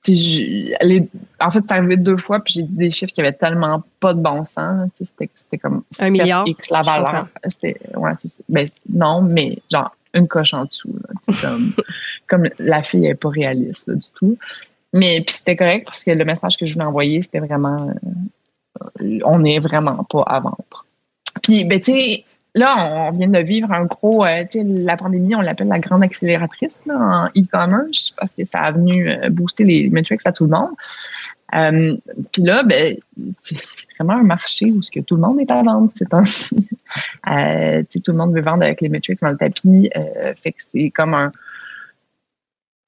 [SPEAKER 6] les- en fait, c'est arrivé deux fois, puis j'ai dit des chiffres qui avaient tellement pas de bon sens. C'était c'était comme
[SPEAKER 3] Un milliard,
[SPEAKER 6] X la valeur. C'était ouais, ben, non, mais genre une coche en dessous. là, comme, comme la fille n'est pas réaliste là, du tout. Mais puis c'était correct parce que le message que je voulais envoyer, c'était vraiment euh, on n'est vraiment pas à vendre. Puis ben tu sais là on vient de vivre un gros euh, tu sais la pandémie, on l'appelle la grande accélératrice en e-commerce parce que ça a venu euh, booster les metrics à tout le monde. Puis là, ben, c'est vraiment un marché où ce que tout le monde est à vendre ces temps-ci. Euh, tout le monde veut vendre avec les metrics dans le tapis. Fait que c'est comme un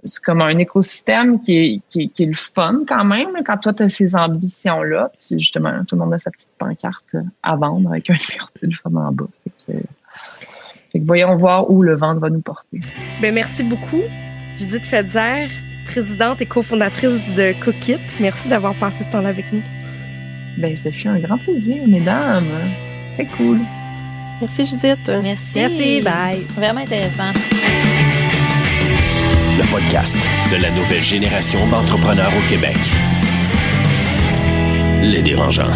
[SPEAKER 6] c'est comme un écosystème qui est, qui est, qui est le fun quand même, quand toi, tu as ces ambitions-là. Puis c'est justement, tout le monde a sa petite pancarte à vendre avec un numéro de téléphone en bas. Fait que, fait que voyons voir où le vent va nous porter.
[SPEAKER 2] Ben, merci beaucoup, Judith Fetzer, présidente et cofondatrice de Cookit. Merci d'avoir passé ce temps-là avec nous.
[SPEAKER 6] Ben, ça fut un grand plaisir, mesdames. Très cool.
[SPEAKER 5] Merci, Judith.
[SPEAKER 4] Merci.
[SPEAKER 3] Merci, bye.
[SPEAKER 4] Vraiment intéressant.
[SPEAKER 1] Le podcast de la nouvelle génération d'entrepreneurs au Québec. Les dérangeants.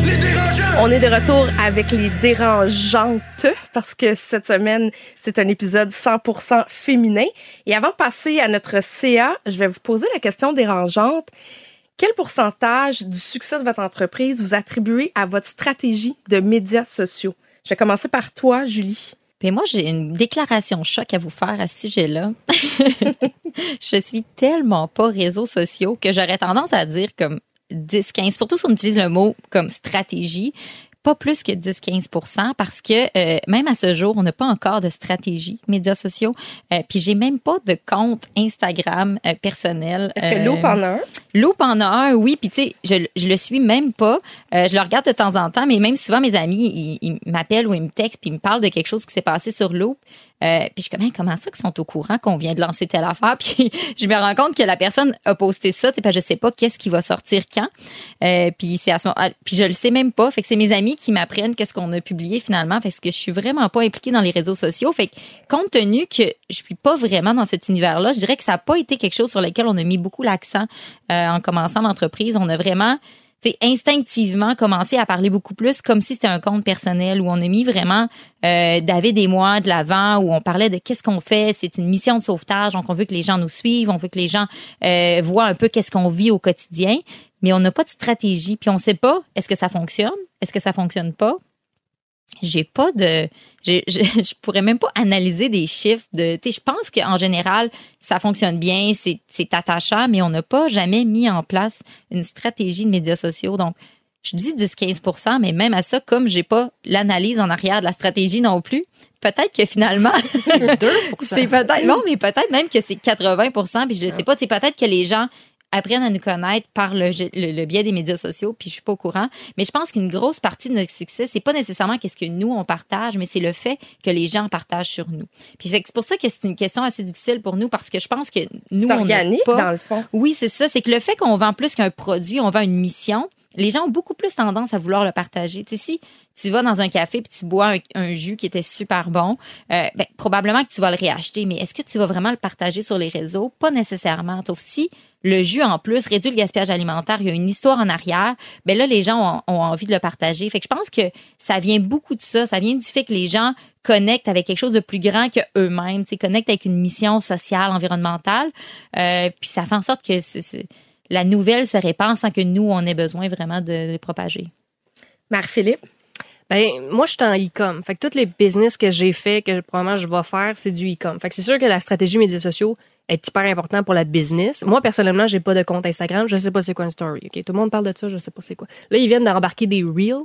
[SPEAKER 2] On est de retour avec les dérangeantes parce que cette semaine, c'est un épisode 100% féminin. Et avant de passer à notre CA, je vais vous poser la question dérangeante. Quel pourcentage du succès de votre entreprise vous attribuez à votre stratégie de médias sociaux? Je vais commencer par toi, Julie.
[SPEAKER 4] Puis moi, j'ai une déclaration choc à vous faire à ce sujet-là. je suis tellement pas réseaux sociaux que j'aurais tendance à dire comme 10-15, surtout si on utilise le mot comme stratégie, pas plus que 10-15 parce que euh, même à ce jour, on n'a pas encore de stratégie médias sociaux. Euh, puis j'ai même pas de compte Instagram euh, personnel.
[SPEAKER 2] Est-ce que
[SPEAKER 4] Euh,
[SPEAKER 2] Loop en a un?
[SPEAKER 4] Loop en a un, oui. Puis, tu sais, je, je le suis même pas. Euh, je le regarde de temps en temps, mais même souvent, mes amis, ils, ils m'appellent ou ils me textent puis ils me parlent de quelque chose qui s'est passé sur Loop. Euh, puis je suis comme, comment ça qu'ils sont au courant qu'on vient de lancer telle affaire? Puis je me rends compte que la personne a posté ça, que je sais pas qu'est-ce qui va sortir quand. Euh, puis c'est à ce moment, ah, puis je le sais même pas. Fait que c'est mes amis qui m'apprennent qu'est-ce qu'on a publié finalement, parce que je suis vraiment pas impliquée dans les réseaux sociaux. Fait que compte tenu que je suis pas vraiment dans cet univers-là, je dirais que ça a pas été quelque chose sur lequel on a mis beaucoup l'accent euh, en commençant l'entreprise. On a vraiment tu sais, instinctivement commencé à parler beaucoup plus comme si c'était un compte personnel où on a mis vraiment euh, David et moi de l'avant, où on parlait de qu'est-ce qu'on fait. C'est une mission de sauvetage, donc on veut que les gens nous suivent, on veut que les gens euh, voient un peu qu'est-ce qu'on vit au quotidien. mais on n'a pas de stratégie, puis on ne sait pas est-ce que ça fonctionne, est-ce que ça fonctionne pas? J'ai pas de, je, je, je pourrais même pas analyser des chiffres de, tu sais, je pense qu'en général ça fonctionne bien, c'est c'est attachant, mais on n'a pas jamais mis en place une stratégie de médias sociaux. Donc je dis 10-15% mais même à ça, comme j'ai pas l'analyse en arrière de la stratégie non plus, peut-être que finalement, c'est peut-être, non, mais peut-être même que c'est 80% puis je sais pas, c'est peut-être que les gens apprennent à nous connaître par le, le, le, biais des médias sociaux, puis je suis pas au courant. Mais je pense qu'une grosse partie de notre succès, c'est pas nécessairement qu'est-ce que nous on partage, mais c'est le fait que les gens partagent sur nous. Puis c'est pour ça que c'est une question assez difficile pour nous parce que je pense que nous on
[SPEAKER 2] organique,
[SPEAKER 4] pas.
[SPEAKER 2] dans le fond.
[SPEAKER 4] Oui, c'est ça. C'est que le fait qu'on vend plus qu'un produit, on vend une mission. Les gens ont beaucoup plus tendance à vouloir le partager. Tu si tu vas dans un café puis tu bois un, jus qui était super bon, euh, ben, probablement que tu vas le réacheter. Mais est-ce que tu vas vraiment le partager sur les réseaux? Pas nécessairement. Sauf si le jus, en plus, réduit le gaspillage alimentaire, il y a une histoire en arrière, ben là, les gens ont, envie de le partager. Fait que je pense que ça vient beaucoup de ça. Ça vient du fait que les gens connectent avec quelque chose de plus grand que eux-mêmes, connectent avec une mission sociale, environnementale. Euh, puis ça fait en sorte que c'est- la nouvelle se répand sans que nous, on ait besoin vraiment de, de propager.
[SPEAKER 2] Marie-Philippe?
[SPEAKER 3] Ben, moi, je suis en e-com. Fait que tous les business que j'ai fait, que probablement je vais faire, c'est du e-com. Fait que c'est sûr que la stratégie médias sociaux est hyper importante pour la business. Moi, personnellement, j'ai pas de compte Instagram. Je sais pas c'est quoi une story. OK? Tout le monde parle de ça, je sais pas c'est quoi. Là, ils viennent d'embarquer des reels.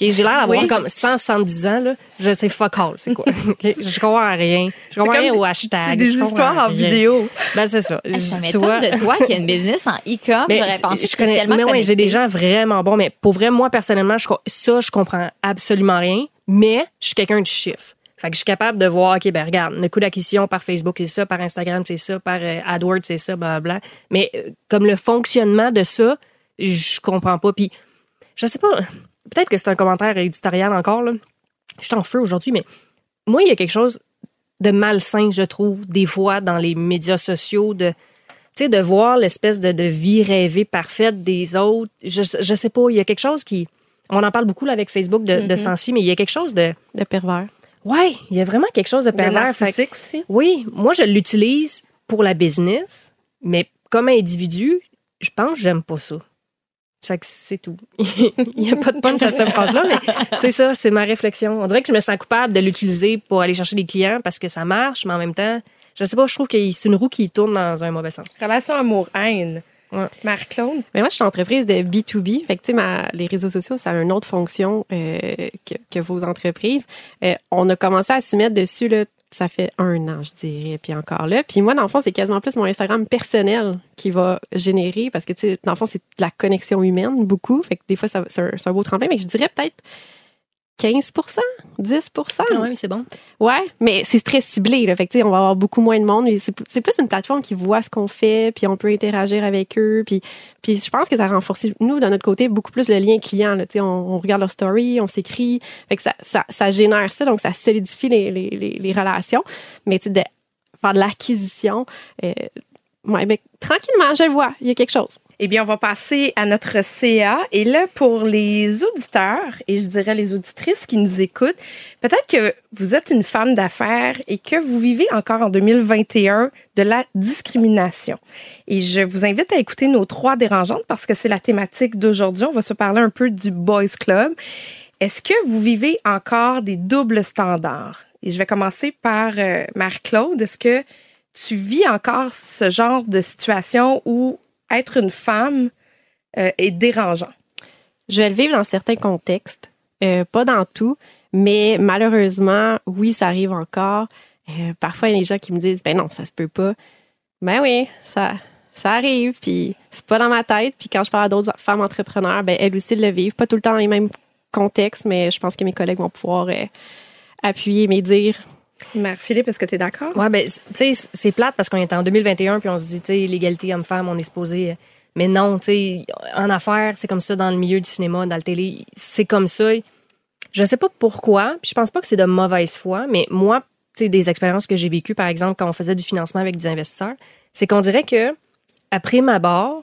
[SPEAKER 3] OK? J'ai l'air d'avoir
[SPEAKER 2] Oui.
[SPEAKER 3] comme 170 ans, là. Je sais fuck all, c'est quoi? Je comprends rien. Je comprends rien au hashtag.
[SPEAKER 2] C'est des
[SPEAKER 3] Je
[SPEAKER 2] histoires en vidéo.
[SPEAKER 3] Ben, c'est ça.
[SPEAKER 4] Ça
[SPEAKER 3] Tu
[SPEAKER 4] m'étonne
[SPEAKER 3] vois.
[SPEAKER 4] de toi qui a une business en e-com.
[SPEAKER 3] Mais
[SPEAKER 4] J'aurais pensé que
[SPEAKER 3] je connais,
[SPEAKER 4] tellement
[SPEAKER 3] mais ouais, j'ai des gens vraiment bons, mais pour vrai, moi, personnellement, je, ça, je comprends absolument rien, mais je suis quelqu'un de chiffre. Fait que je suis capable de voir, OK, ben regarde, le coût d'acquisition par Facebook, c'est ça, par Instagram, c'est ça, par euh, AdWords, c'est ça, blablabla. Mais euh, comme le fonctionnement de ça, je comprends pas. Puis, je sais pas, peut-être que c'est un commentaire éditorial encore, là. Je suis en feu aujourd'hui, mais moi, il y a quelque chose de malsain, je trouve, des fois, dans les médias sociaux, de tu sais, de voir l'espèce de, de vie rêvée parfaite des autres. Je, je sais pas, il y a quelque chose qui. On en parle beaucoup là, avec Facebook de, de ce temps-ci, mais il y a quelque chose de.
[SPEAKER 5] de pervers.
[SPEAKER 3] Ouais, il y a vraiment quelque chose de
[SPEAKER 2] De
[SPEAKER 3] pervers. Fait
[SPEAKER 2] narcissique aussi.
[SPEAKER 3] oui, moi, je l'utilise pour la business, mais comme individu, je pense que j'aime pas ça. Fait que c'est tout. Il n'y a pas de punch à cette phrase-là, mais c'est ça, c'est ma réflexion. On dirait que je me sens coupable de l'utiliser pour aller chercher des clients parce que ça marche, mais en même temps, je sais pas, je trouve que c'est une roue qui tourne dans un mauvais sens.
[SPEAKER 2] Relation amour-haine.
[SPEAKER 3] Ouais.
[SPEAKER 2] Marc-Claude?
[SPEAKER 5] Mais moi, je suis entreprise de B2B. Fait que, tu sais, les réseaux sociaux, ça a une autre fonction euh, que, que vos entreprises. Euh, on a commencé à s'y mettre dessus, là, ça fait un an, je dirais, puis encore là. Puis moi, dans le fond, c'est quasiment plus mon Instagram personnel qui va générer, parce que, tu sais, dans le fond, c'est de la connexion humaine, beaucoup. Fait que des fois, ça- c'est un, mais je dirais peut-être 15% 10
[SPEAKER 3] Quand même, c'est bon.
[SPEAKER 5] Ouais, mais c'est très ciblé. Là. Fait que, on va avoir beaucoup moins de monde. C'est plus une plateforme qui voit ce qu'on fait, puis on peut interagir avec eux. Puis, puis je pense que ça renforce, nous, de notre côté, beaucoup plus le lien client. Là. On, on regarde leur story, on s'écrit. Fait que ça, ça, ça génère ça, donc ça solidifie les, les, les, les relations. Mais de faire de l'acquisition, euh, ouais, ben, tranquillement, je vois, il y a quelque chose.
[SPEAKER 2] Eh bien, on va passer à notre CA. Et là, pour les auditeurs, et je dirais les auditrices qui nous écoutent, peut-être que vous êtes une femme d'affaires et que vous vivez encore en 2021 de la discrimination. Et je vous invite à écouter nos trois dérangeantes parce que c'est la thématique d'aujourd'hui. On va se parler un peu du Boys Club. Est-ce que vous vivez encore des doubles standards? Et je vais commencer par euh, Marie-Claude. Est-ce que tu vis encore ce genre de situation où être une femme euh, est dérangeant?
[SPEAKER 5] Je vais le vivre dans certains contextes, euh, pas dans tout, mais malheureusement, oui, ça arrive encore. Euh, parfois, il y a des gens qui me disent, ben non, ça se peut pas. Ben oui, ça, ça arrive, puis c'est pas dans ma tête. Puis quand je parle à d'autres femmes entrepreneurs, ben elles aussi le vivent, pas tout le temps dans les mêmes contextes, mais je pense que mes collègues vont pouvoir appuyer mes dires.
[SPEAKER 2] Marie-Philippe, est-ce que tu es d'accord?
[SPEAKER 3] Ouais, ben, tu sais, c'est plate parce qu'on est en 2021 puis on se dit, tu sais, l'égalité homme-femme, on est supposé. euh, Mais non, tu sais, en affaires, c'est comme ça dans le milieu du cinéma, dans le télé, c'est comme ça. Je sais pas pourquoi, puis je pense pas que c'est de mauvaise foi, mais moi, tu sais, des expériences que j'ai vécues, par exemple, quand on faisait du financement avec des investisseurs, c'est qu'on dirait que, après ma barre,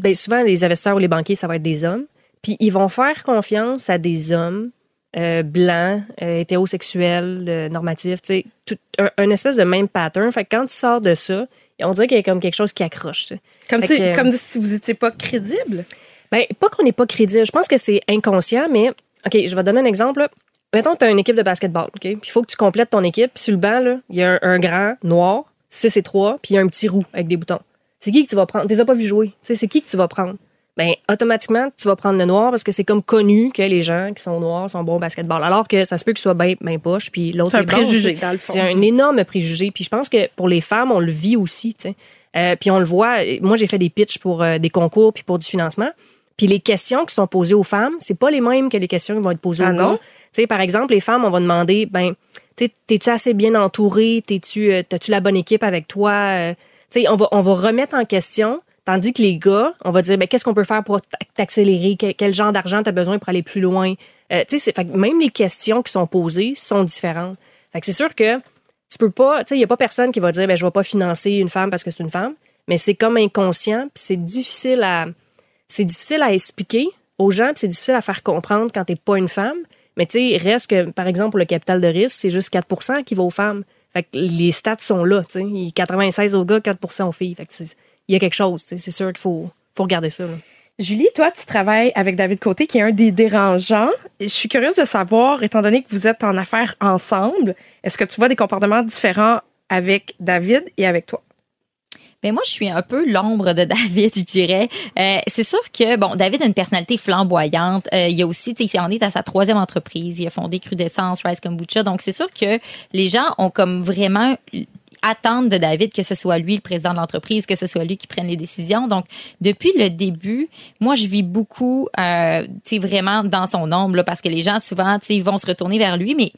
[SPEAKER 3] ben, souvent, les investisseurs ou les banquiers, ça va être des hommes, puis ils vont faire confiance à des hommes euh, blancs, euh, hétérosexuels, euh, normatifs, tu sais, tout un, un espèce de même pattern. Fait que quand tu sors de ça, on dirait qu'il y a comme quelque chose qui accroche.
[SPEAKER 2] Comme,
[SPEAKER 3] Fait
[SPEAKER 2] si,
[SPEAKER 3] que-
[SPEAKER 2] comme si vous étiez pas crédible.
[SPEAKER 3] Ben, pas qu'on n'est pas crédible. Je pense que c'est inconscient, mais OK, je vais donner un exemple. là. Mettons, tu as une équipe de basketball, OK? Puis il faut que tu complètes ton équipe. Puis sur le banc, là, il y a un, un grand noir, 6 et 3, puis il y a un petit roux avec des boutons. C'est qui que tu vas prendre? Tu les as pas vu jouer. Tu sais, c'est qui que tu vas prendre? Ben, automatiquement, tu vas prendre le noir parce que c'est comme connu que les gens qui sont noirs sont bons au basketball. Alors que ça se peut que tu sois bien ben poche, puis l'autre est blanc.
[SPEAKER 2] préjugé, dans le fond.
[SPEAKER 3] C'est un énorme préjugé. Puis je pense que pour les femmes, on le vit aussi, tu sais. Euh, puis on le voit. Moi, j'ai fait des pitchs pour euh, des concours puis pour du financement. Puis les questions qui sont posées aux femmes, c'est pas les mêmes que les questions qui vont être posées
[SPEAKER 2] Ah
[SPEAKER 3] aux gars. Tu sais, par exemple, les femmes, on va demander, ben, t'es-tu assez bien entouré? T'es-tu, euh, t'as-tu la bonne équipe avec toi? Euh, tu sais, on va, on va remettre en question. Tandis que les gars, on va dire, ben, qu'est-ce qu'on peut faire pour t'accélérer? Quel, genre d'argent t'as besoin pour aller plus loin? Euh, tu fait que même les questions qui sont posées sont différentes. Fait que c'est sûr que tu peux pas, tu sais, il y a pas personne qui va dire, ben, je vais pas financer une femme parce que c'est une femme. Mais c'est comme inconscient, puis c'est difficile à, c'est difficile à expliquer aux gens, puis c'est difficile à faire comprendre quand t'es pas une femme. Mais tu sais, reste que, par exemple, pour le capital de risque, c'est juste 4% qui va aux femmes. Fait que les stats sont là, tu sais. 96 aux gars, 4% aux filles. Il y a quelque chose. C'est sûr qu'il faut, faut regarder ça. là.
[SPEAKER 2] Julie, toi, tu travailles avec David Côté, qui est un des dérangeants. Je suis curieuse de savoir, étant donné que vous êtes en affaires ensemble, est-ce que tu vois des comportements différents avec David et avec toi?
[SPEAKER 4] Mais moi, je suis un peu l'ombre de David, je dirais. Euh, c'est sûr que, bon, David a une personnalité flamboyante. Euh, il y a aussi, tu sais, il en est à sa troisième entreprise. Il a fondé Crudescence, Rice Kombucha. Donc, c'est sûr que les gens ont comme vraiment attendent de David que ce soit lui le président de l'entreprise, que ce soit lui qui prenne les décisions. Donc, depuis le début, moi, je vis beaucoup, euh, tu sais, vraiment dans son ombre, parce que les gens, souvent, tu sais, ils vont se retourner vers lui, mais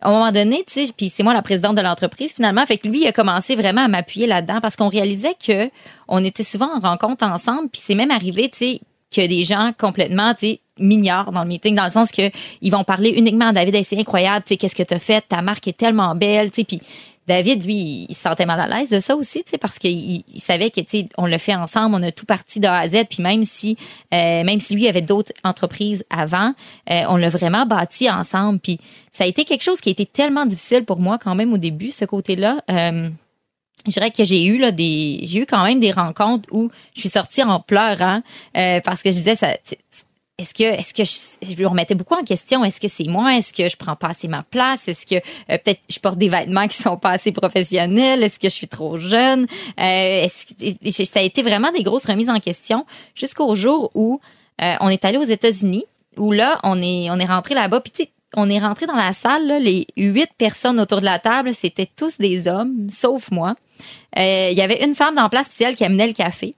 [SPEAKER 4] à un moment donné, tu sais, puis c'est moi la présidente de l'entreprise finalement, fait lui il a commencé vraiment à m'appuyer là-dedans parce qu'on réalisait que on était souvent en rencontre ensemble, puis c'est même arrivé, tu sais, que des gens complètement, tu sais, m'ignorent dans le meeting, dans le sens que ils vont parler uniquement à David, c'est incroyable, tu sais, qu'est-ce que tu as fait, ta marque est tellement belle, tu puis David, lui, il se sentait mal à l'aise de ça aussi, parce qu'il il savait que, on le fait ensemble, on a tout parti de A à Z, puis même si, euh, même si lui avait d'autres entreprises avant, euh, on l'a vraiment bâti ensemble, puis ça a été quelque chose qui a été tellement difficile pour moi quand même au début, ce côté-là. Euh, je dirais que j'ai eu là des j'ai eu quand même des rencontres où je suis sortie en pleurant euh, parce que je disais ça est-ce que est-ce que je, je me remettais beaucoup en question est-ce que c'est moi est-ce que je prends pas assez ma place est-ce que euh, peut-être je porte des vêtements qui sont pas assez professionnels est-ce que je suis trop jeune euh, est-ce que, ça a été vraiment des grosses remises en question jusqu'au jour où euh, on est allé aux États-Unis où là on est on est rentré là-bas puis on est rentré dans la salle, les huit personnes autour de la table, c'était tous des hommes, sauf moi. Euh, Il y avait une femme dans la place, c'est qui amenait le café.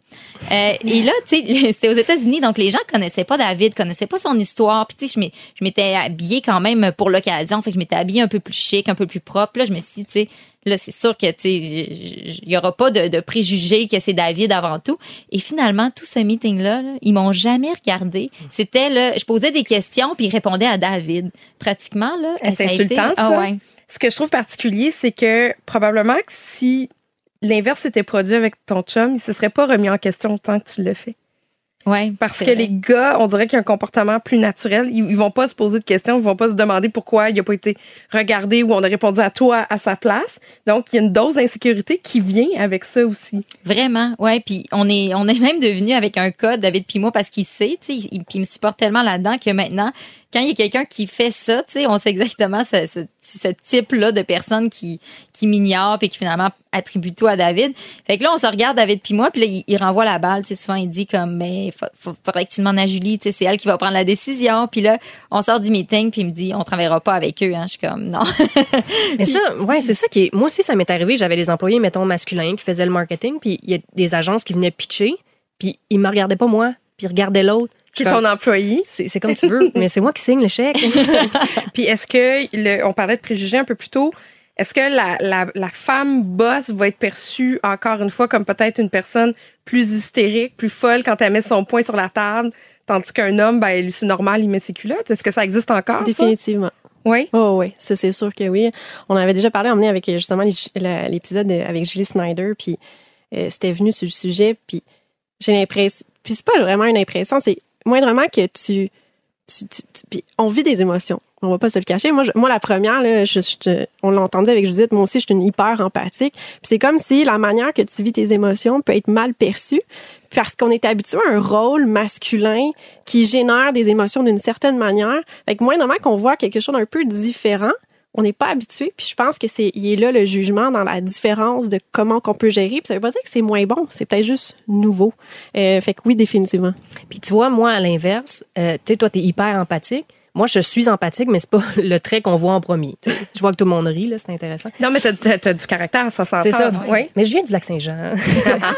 [SPEAKER 4] Euh, et là, tu sais, c'était aux États-Unis, donc les gens connaissaient pas David, connaissaient pas son histoire. Puis je m'étais habillée quand même pour l'occasion, fait que je m'étais habillée un peu plus chic, un peu plus propre. Là, je me suis dit, tu sais, là, c'est sûr que il y aura pas de, de préjugés que c'est David avant tout. Et finalement, tout ce meeting-là, là, ils m'ont jamais regardé. C'était là, je posais des questions, puis ils répondaient à David. Pratiquement là,
[SPEAKER 2] Eh, c'est
[SPEAKER 4] été-
[SPEAKER 2] insultant,
[SPEAKER 4] Ah ouais.
[SPEAKER 2] Ce que je trouve particulier, c'est que probablement que si l'inverse s'était produit avec ton chum, il se serait pas remis en question autant que tu le fais.
[SPEAKER 4] Ouais,
[SPEAKER 2] Parce que
[SPEAKER 4] vrai.
[SPEAKER 2] les gars, on dirait qu'il y a un comportement plus naturel. Ils, ils vont pas se poser de questions, ils vont pas se demander pourquoi il a pas été regardé ou on a répondu à toi à sa place. Donc, il y a une dose d'insécurité qui vient avec ça aussi.
[SPEAKER 4] Vraiment, ouais. Puis on est, on est même devenu avec un code, David puis moi, parce qu'il sait, tu sais, il, il me supporte tellement là-dedans que maintenant, quand il y a quelqu'un qui fait ça, tu sais, on sait exactement ce, ce, ce type-là de personne qui, qui m'ignore puis qui finalement attribue tout à David. Fait que là, on se regarde, David puis moi, puis là, il, il renvoie la balle. Tu sais, souvent, il dit comme, mais faut, faut- faudrait que tu demandes à Julie, tu sais, c'est elle qui va prendre la décision. Puis là, on sort du meeting, puis il me dit, on travaillera pas avec eux. Hein. Je suis comme, non.
[SPEAKER 3] Mais ça, ouais, c'est ça qui est. Moi aussi, ça m'est arrivé. J'avais des employés, mettons, masculins qui faisaient le marketing, puis il y a des agences qui venaient pitcher, puis ils me regardaient pas moi, puis ils regardaient l'autre.
[SPEAKER 2] Qui est ton employé.
[SPEAKER 3] C'est c'est comme tu veux, mais c'est moi qui signe le chèque.
[SPEAKER 2] Puis est-ce que, le, on parlait de préjugés un peu plus tôt, est-ce que la, la, la femme boss va être perçue encore une fois comme peut-être une personne plus hystérique, plus folle quand elle met son poing sur la table, tandis qu'un homme, ben, lui, c'est normal, il met ses culottes? Est-ce que ça existe encore, ça?
[SPEAKER 5] Définitivement.
[SPEAKER 2] Oui?
[SPEAKER 5] Oh oui, ça c'est sûr que oui. On avait déjà parlé, emmené avec justement l'épisode de- avec Julie Snyder, puis euh, c'était venu sur le sujet, puis j'ai l'impression, puis c'est pas vraiment une impression, c'est moindrement que tu tu- tu- puis on vit des émotions. On va pas se le cacher. Moi, moi la première, là, on l'a entendu avec Judith, moi aussi, je suis une hyper empathique. C'est comme si la manière que tu vis tes émotions peut être mal perçue parce qu'on est habitué à un rôle masculin qui génère des émotions d'une certaine manière. Fait que moindrement qu'on voit quelque chose d'un peu différent, on n'est pas habitué. Puis je pense que c'est il est là le jugement dans la différence de comment qu'on peut gérer. Puis ça veut pas dire que c'est moins bon, c'est peut-être juste nouveau. Euh, fait que oui, définitivement.
[SPEAKER 3] Puis tu vois, moi, à l'inverse, euh, tu sais, toi, tu es hyper empathique. Moi, je suis empathique, mais c'est pas le trait qu'on voit en premier. Je vois que tout le monde rit, là, c'est intéressant.
[SPEAKER 2] Non, mais t'as, t'as- t'as du caractère, ça s'entend.
[SPEAKER 3] C'est ça.
[SPEAKER 2] Oui.
[SPEAKER 3] Mais je viens du lac Saint-Jean.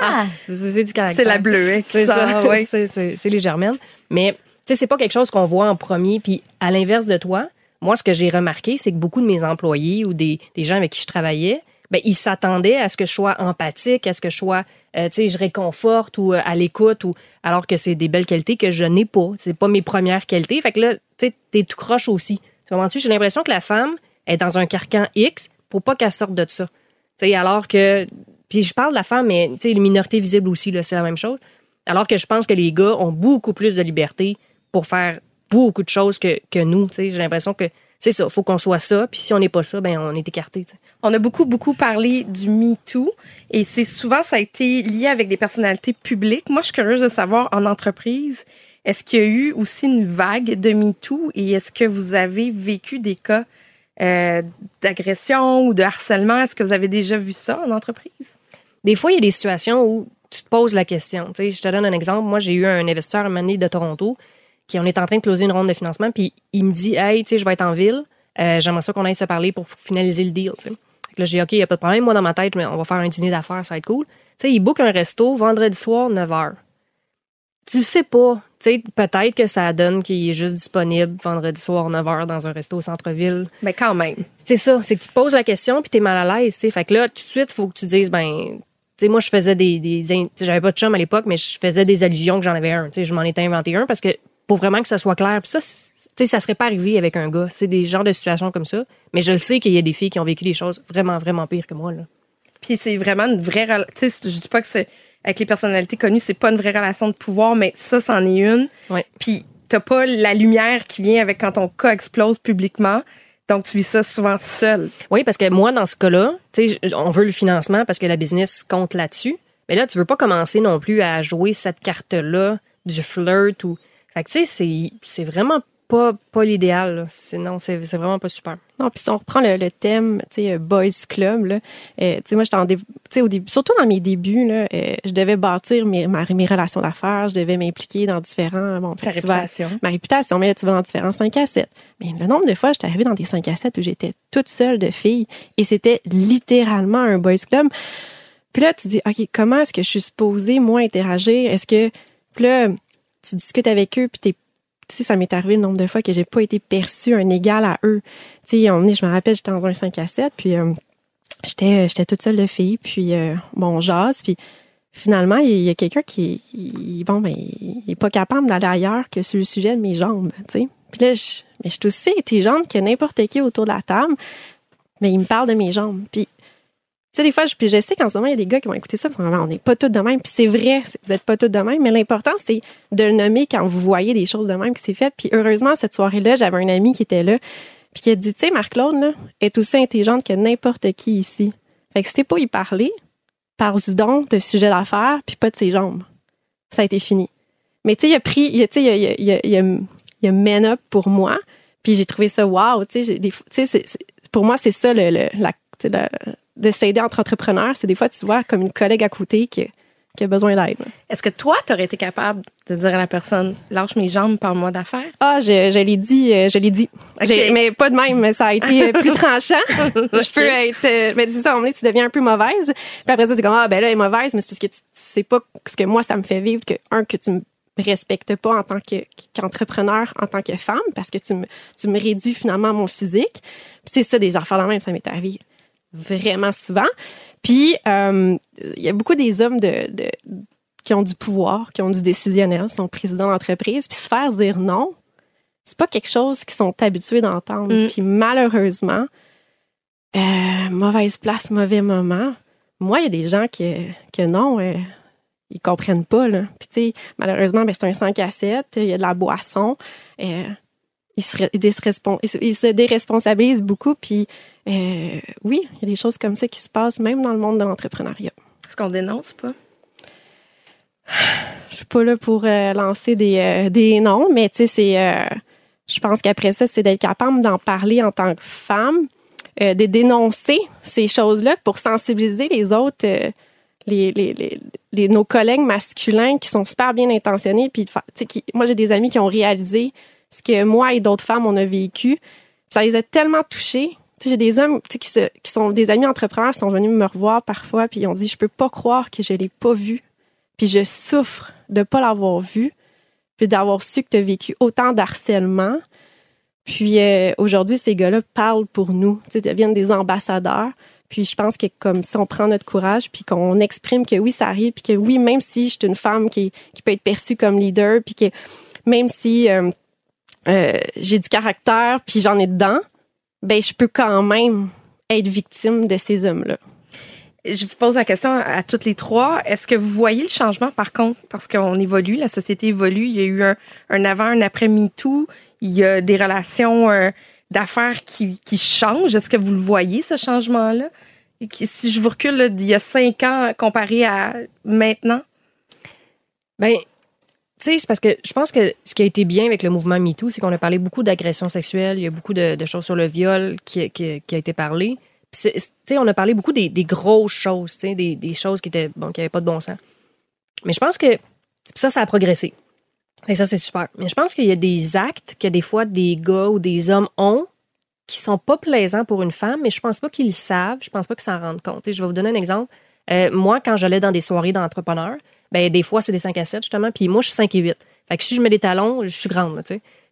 [SPEAKER 4] Ah,
[SPEAKER 3] c'est du caractère.
[SPEAKER 2] C'est la qui
[SPEAKER 3] C'est ça,
[SPEAKER 2] oui.
[SPEAKER 3] c'est, c'est- c'est les germaines. Mais, tu sais, c'est pas quelque chose qu'on voit en premier. Puis, à l'inverse de toi, moi, ce que j'ai remarqué, c'est que beaucoup de mes employés ou des, des gens avec qui je travaillais, ben, ils s'attendaient à ce que je sois empathique, à ce que je sois, euh, tu sais, je réconforte ou euh, à l'écoute, ou alors que c'est des belles qualités que je n'ai pas. C'est pas mes premières qualités. Fait que là, tu sais, t'es tout croche aussi. Tu? J'ai l'impression que la femme est dans un carcan X pour pas qu'elle sorte de ça. Tu sais, alors que, puis je parle de la femme, mais tu sais, les minorités visibles aussi, là, c'est la même chose. Alors que je pense que les gars ont beaucoup plus de liberté pour faire beaucoup de choses que, que nous. tu sais. J'ai l'impression que c'est ça, faut qu'on soit ça, puis si on n'est pas ça, ben on est écarté.
[SPEAKER 2] On a beaucoup, beaucoup parlé du MeToo et c'est souvent, ça a été lié avec des personnalités publiques. Moi, je suis curieuse de savoir, en entreprise, est-ce qu'il y a eu aussi une vague de MeToo et est-ce que vous avez vécu des cas euh, d'agression ou de harcèlement? Est-ce que vous avez déjà vu ça en entreprise?
[SPEAKER 3] Des fois, il y a des situations où tu te poses la question. Tu sais, je te donne un exemple. Moi, j'ai eu un investisseur un moment donné de Toronto qui on est en train de closer une ronde de financement, puis il me dit Hey, tu sais, je vais être en ville, euh, j'aimerais ça qu'on aille se parler pour finaliser le deal. tu sais. Fait que Là, j'ai dit, OK, il n'y a pas de problème. Moi, dans ma tête, on va faire un dîner d'affaires, ça va être cool. Tu sais, il book un resto vendredi soir, 9 h. Tu le sais pas. Tu sais, peut-être que ça donne qu'il est juste disponible vendredi soir, 9 h, dans un resto au centre-ville.
[SPEAKER 2] Mais quand même.
[SPEAKER 3] C'est ça, c'est que tu te poses la question puis t'es mal à l'aise, tu sais. Fait que là, tout de suite, faut que tu dises, ben, tu sais, moi, je faisais des, des tu j'avais pas de chum à l'époque, mais je faisais des allusions que j'en avais un, tu sais, je m'en étais inventé un parce que pour vraiment que ça soit clair, puis ça, tu sais, ça serait pas arrivé avec un gars. C'est des genres de situations comme ça, mais je le sais qu'il y a des filles qui ont vécu des choses vraiment, vraiment pires que moi, là.
[SPEAKER 2] Puis c'est vraiment une vraie Tu sais, je dis pas que c'est avec les personnalités connues, c'est pas une vraie relation de pouvoir, mais ça, c'en est une.
[SPEAKER 3] Ouais.
[SPEAKER 2] Puis t'as pas la lumière qui vient avec quand ton cas explose publiquement. Donc tu vis ça souvent seul.
[SPEAKER 3] Oui, parce que moi, dans ce cas-là, tu sais, on veut le financement parce que la business compte là-dessus. Mais là, tu veux pas commencer non plus à jouer cette carte-là du flirt ou. Fait que, tu sais, c'est- c'est vraiment pas, pas l'idéal. là. C'est- vraiment pas super.
[SPEAKER 5] Non, puis si on reprend le, le thème, tu sais, euh, Boys Club, là, euh, tu sais, moi, j'étais en, dé- tu sais, au début, surtout dans mes débuts, là, euh, je devais bâtir mes, ma- mes relations d'affaires, je devais m'impliquer dans différents, bon,
[SPEAKER 2] Ta
[SPEAKER 5] tu vas-
[SPEAKER 2] réputation.
[SPEAKER 5] ma réputation, mais là, tu vas dans différents 5 à 7. Mais le nombre de fois, j'étais arrivée dans des 5 à 7 où j'étais toute seule de filles et c'était littéralement un Boys Club. Puis là, tu dis, OK, comment est-ce que je suis supposée, moi, interagir? Est-ce que, puis là, tu discutes avec eux, puis t'es tu sais, ça m'est arrivé le nombre de fois que j'ai pas été perçue un égal à eux. Tu sais, je me rappelle, j'étais dans un 5 à 7, puis euh, j'étais j'étais toute seule de fille, puis euh, bon, on jase, puis finalement, il y a quelqu'un qui il, bon, ben, il est pas capable d'aller ailleurs que sur le sujet de mes jambes, tu sais. Puis là, je, mais je suis aussi intelligente que n'importe qui autour de la table, mais il me parle de mes jambes. Puis des fois, je, je sais qu'en ce moment, il y a des gars qui vont écouter ça, parce qu'on n'est pas tous de même. Puis c'est vrai, vous n'êtes pas tous de même, mais l'important, c'est de le nommer quand vous voyez des choses de même qui s'est fait. Puis heureusement, cette soirée-là, j'avais un ami qui était là, puis qui a dit, tu sais, Marc-Claude, est aussi intelligente que n'importe qui ici. Fait que si pas y parler, parle-y donc de sujet d'affaires, puis pas de ses jambes. Ça a été fini. Mais tu sais, il a pris, il a- il a, a, a, a, man up pour moi, puis j'ai trouvé ça wow, tu sais, pour moi, c'est ça, le, le- la- de s'aider entre entrepreneurs, c'est des fois, tu vois, comme une collègue à côté qui, qui a besoin d'aide.
[SPEAKER 2] Est-ce que toi, tu aurais été capable de dire à la personne, lâche mes jambes, parle-moi d'affaires?
[SPEAKER 5] Ah, je, je l'ai dit, euh, je l'ai dit. Mais pas de même, mais ça a été euh, plus tranchant. Je peux être, euh, mais c'est ça, moment donné, tu deviens un peu mauvaise. Puis après ça, tu comme, ah, ben là, elle est mauvaise, mais c'est parce que tu, tu sais pas ce que moi, ça me fait vivre, que, un, que tu me respectes pas en tant que, qu'entrepreneur, en tant que femme, parce que tu me, tu me réduis finalement à mon physique. Puis c'est ça, des affaires la même, ça m'est arrivé vraiment souvent. Puis, euh, il y a beaucoup des hommes de, de, qui ont du pouvoir, qui ont du décisionnel, sont présidents d'entreprise, puis se faire dire non, c'est pas quelque chose qu'ils sont habitués d'entendre.
[SPEAKER 2] Mm.
[SPEAKER 5] Puis malheureusement, euh, mauvaise place, mauvais moment. Moi, il y a des gens que, que non, euh, ils comprennent pas. Là. Puis tu sais, malheureusement, ben, c'est un 5 à 7, il y a de la boisson. euh, ils, se, ils, déresponsabilisent beaucoup. Puis euh, oui, il y a des choses comme ça qui se passent même dans le monde de l'entrepreneuriat.
[SPEAKER 2] Est-ce qu'on dénonce pas?
[SPEAKER 5] Je suis pas là pour euh, lancer des, euh, des noms, mais tu sais, c'est. je pense qu'après ça, c'est d'être capable d'en parler en tant que femme, de dénoncer ces choses-là pour sensibiliser les autres, les, les, les, nos collègues masculins qui sont super bien intentionnés. Puis, qui, moi, j'ai des amis qui ont réalisé ce que moi et d'autres femmes on a vécu. Ça les a tellement sais, j'ai des hommes qui, se- qui sont des amis entrepreneurs qui sont venus me revoir parfois, puis ils ont dit Je peux pas croire que je l'ai pas vu puis je souffre de pas l'avoir vu, puis d'avoir su que tu as vécu autant d'harcèlement. Puis euh, aujourd'hui, ces gars-là parlent pour nous, tu sais, deviennent des ambassadeurs. Puis je pense que comme si on prend notre courage, puis qu'on exprime que oui, ça arrive, puis que oui, même si je suis une femme qui, qui peut être perçue comme leader, puis que même si euh, euh, j'ai du caractère, puis j'en ai dedans, ben je peux quand même être victime de ces hommes-là.
[SPEAKER 2] Je vous pose la question à toutes les trois. Est-ce que vous voyez le changement, par contre? Parce qu'on évolue, la société évolue. Il y a eu un, un avant, un après MeToo. Il y a des relations euh, d'affaires qui, qui changent. Est-ce que vous le voyez, ce changement-là? Si je vous recule là, d'il y a cinq ans comparé à maintenant,
[SPEAKER 3] Ben, tu sais, c'est parce que je pense que ce qui a été bien avec le mouvement MeToo, c'est qu'on a parlé beaucoup d'agressions sexuelles. Il y a beaucoup de, choses sur le viol qui, qui, a été parlé. Tu sais, on a parlé beaucoup des, des grosses choses, tu sais, des, choses qui étaient bon, n'avaient pas de bon sens. Mais je pense que ça, ça a progressé. Et ça, c'est super. Mais je pense qu'il y a des actes que des fois des gars ou des hommes ont qui sont pas plaisants pour une femme, mais je pense pas qu'ils le savent. Je pense pas qu'ils s'en rendent compte. Sais, je vais vous donner un exemple. Euh, moi, quand j'allais dans des soirées d'entrepreneurs, ben des fois, c'est des 5 à 7, justement. Puis moi, je suis 5 et 8. Fait que si je mets des talons, je suis grande.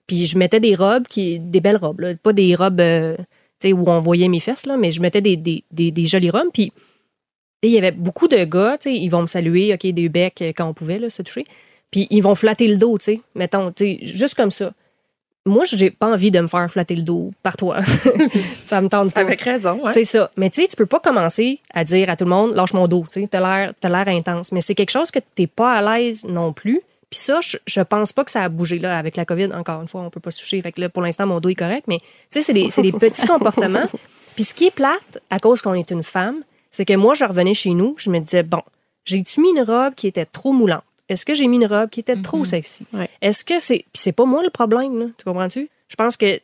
[SPEAKER 3] Puis je mettais des robes, qui, des belles robes, là. Pas des robes euh, où on voyait mes fesses, là, mais je mettais des, des, des, jolies robes. Puis il y avait beaucoup de gars, ils vont me saluer, OK, des becs euh, quand on pouvait là, se toucher. Puis ils vont flatter le dos, tu sais, mettons, juste comme ça. Moi, j'ai pas envie de me faire flatter le dos par toi. ça me tente pas.
[SPEAKER 2] avec raison, ouais.
[SPEAKER 3] C'est ça. Mais tu sais, tu peux pas commencer à dire à tout le monde, lâche mon dos, tu sais, t'as l'air, l'air intense. Mais c'est quelque chose que t'es pas à l'aise non plus. Puis ça, je, je pense pas que ça a bougé là avec la COVID. Encore une fois, on peut pas se toucher. Fait que là, pour l'instant, mon dos est correct. Mais tu sais, c'est des, c'est des petits comportements. Puis ce qui est plate, à cause qu'on est une femme, c'est que moi, je revenais chez nous, je me disais, bon, j'ai-tu mis une robe qui était trop moulante? Est-ce que j'ai mis une robe qui était trop sexy?
[SPEAKER 5] Ouais.
[SPEAKER 3] Est-ce que c'est. Puis c'est pas moi le problème, là? Tu comprends-tu? Je pense que.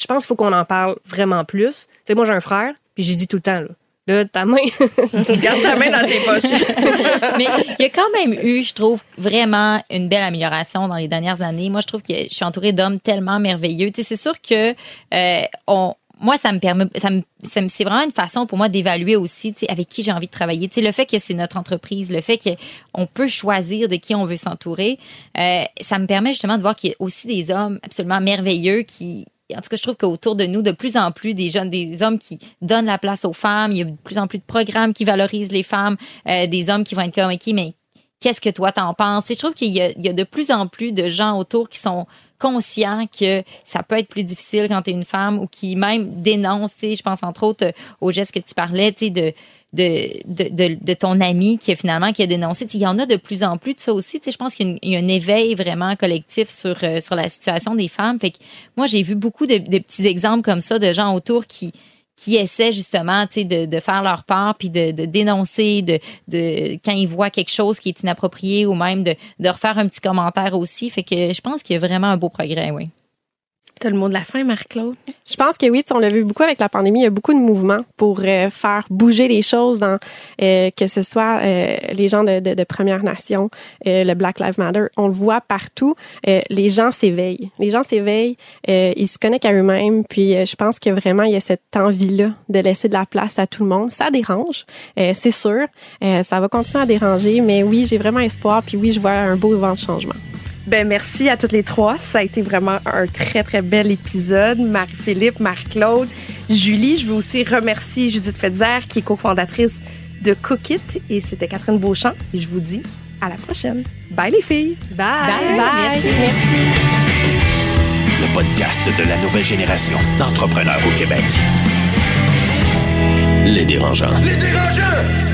[SPEAKER 3] Je pense qu'il faut qu'on en parle vraiment plus. Tu sais, moi, j'ai un frère, puis j'ai dit tout le temps, là. Là, ta main.
[SPEAKER 2] Garde ta main dans tes poches.
[SPEAKER 4] Mais il y a quand même eu, je trouve, vraiment une belle amélioration dans les dernières années. Moi, je trouve que je suis entourée d'hommes tellement merveilleux. Tu sais, c'est sûr que euh, on, moi, ça me permet, ça me, ça me- c'est vraiment une façon pour moi d'évaluer aussi, avec qui j'ai envie de travailler. Le fait que c'est notre entreprise, le fait qu'on peut choisir de qui on veut s'entourer, euh, ça me permet justement de voir qu'il y a aussi des hommes absolument merveilleux qui, en tout cas, je trouve qu'autour de nous, de plus en plus, des jeunes, des hommes qui donnent la place aux femmes. Il y a de plus en plus de programmes qui valorisent les femmes, euh, des hommes qui vont être comme, OK, mais qu'est-ce que toi t'en penses? Et je trouve qu'il y, y a de plus en plus de gens autour qui sont conscients que ça peut être plus difficile quand tu es une femme ou qui même sais, je pense entre autres euh, au geste que tu parlais, tu de, de, de, de, ton ami qui a finalement qui a dénoncé. Il y en a de plus en plus de ça aussi. Je pense qu'il y a un éveil vraiment collectif sur, euh, sur la situation des femmes. Fait que moi, j'ai vu beaucoup de, de petits exemples comme ça de gens autour qui, qui essaient justement de, de faire leur part puis de, de dénoncer de, de quand ils voient quelque chose qui est inapproprié ou même de, de refaire un petit commentaire aussi. Fait que je pense qu'il y a vraiment un beau progrès, oui.
[SPEAKER 2] T'as le mot de la fin, Marc-Claude?
[SPEAKER 5] Je pense que oui, on l'a vu beaucoup avec la pandémie. Il y a beaucoup de mouvements pour euh, faire bouger les choses dans euh, que ce soit euh, les gens de, de, de Première Nation, euh, le Black Lives Matter. On le voit partout. Euh, les gens s'éveillent. Les gens s'éveillent. ils se connectent à eux-mêmes. Puis je pense que vraiment il y a cette envie-là de laisser de la place à tout le monde. Ça dérange, c'est sûr. Ça va continuer à déranger, mais oui, j'ai vraiment espoir. Puis oui, je vois un beau vent de changement.
[SPEAKER 2] Ben merci à toutes les trois. Ça a été vraiment un très, très bel épisode. Marie-Philippe, Marc-Claude, Julie. Je veux aussi remercier Judith Fetzer, qui est cofondatrice de Cookit. Et c'était Catherine Beauchamp. Et je vous dis à la prochaine. Bye les filles!
[SPEAKER 3] Bye!
[SPEAKER 4] Merci.
[SPEAKER 1] Le podcast de la nouvelle génération d'entrepreneurs au Québec. Les dérangeants.
[SPEAKER 7] Les dérangeants!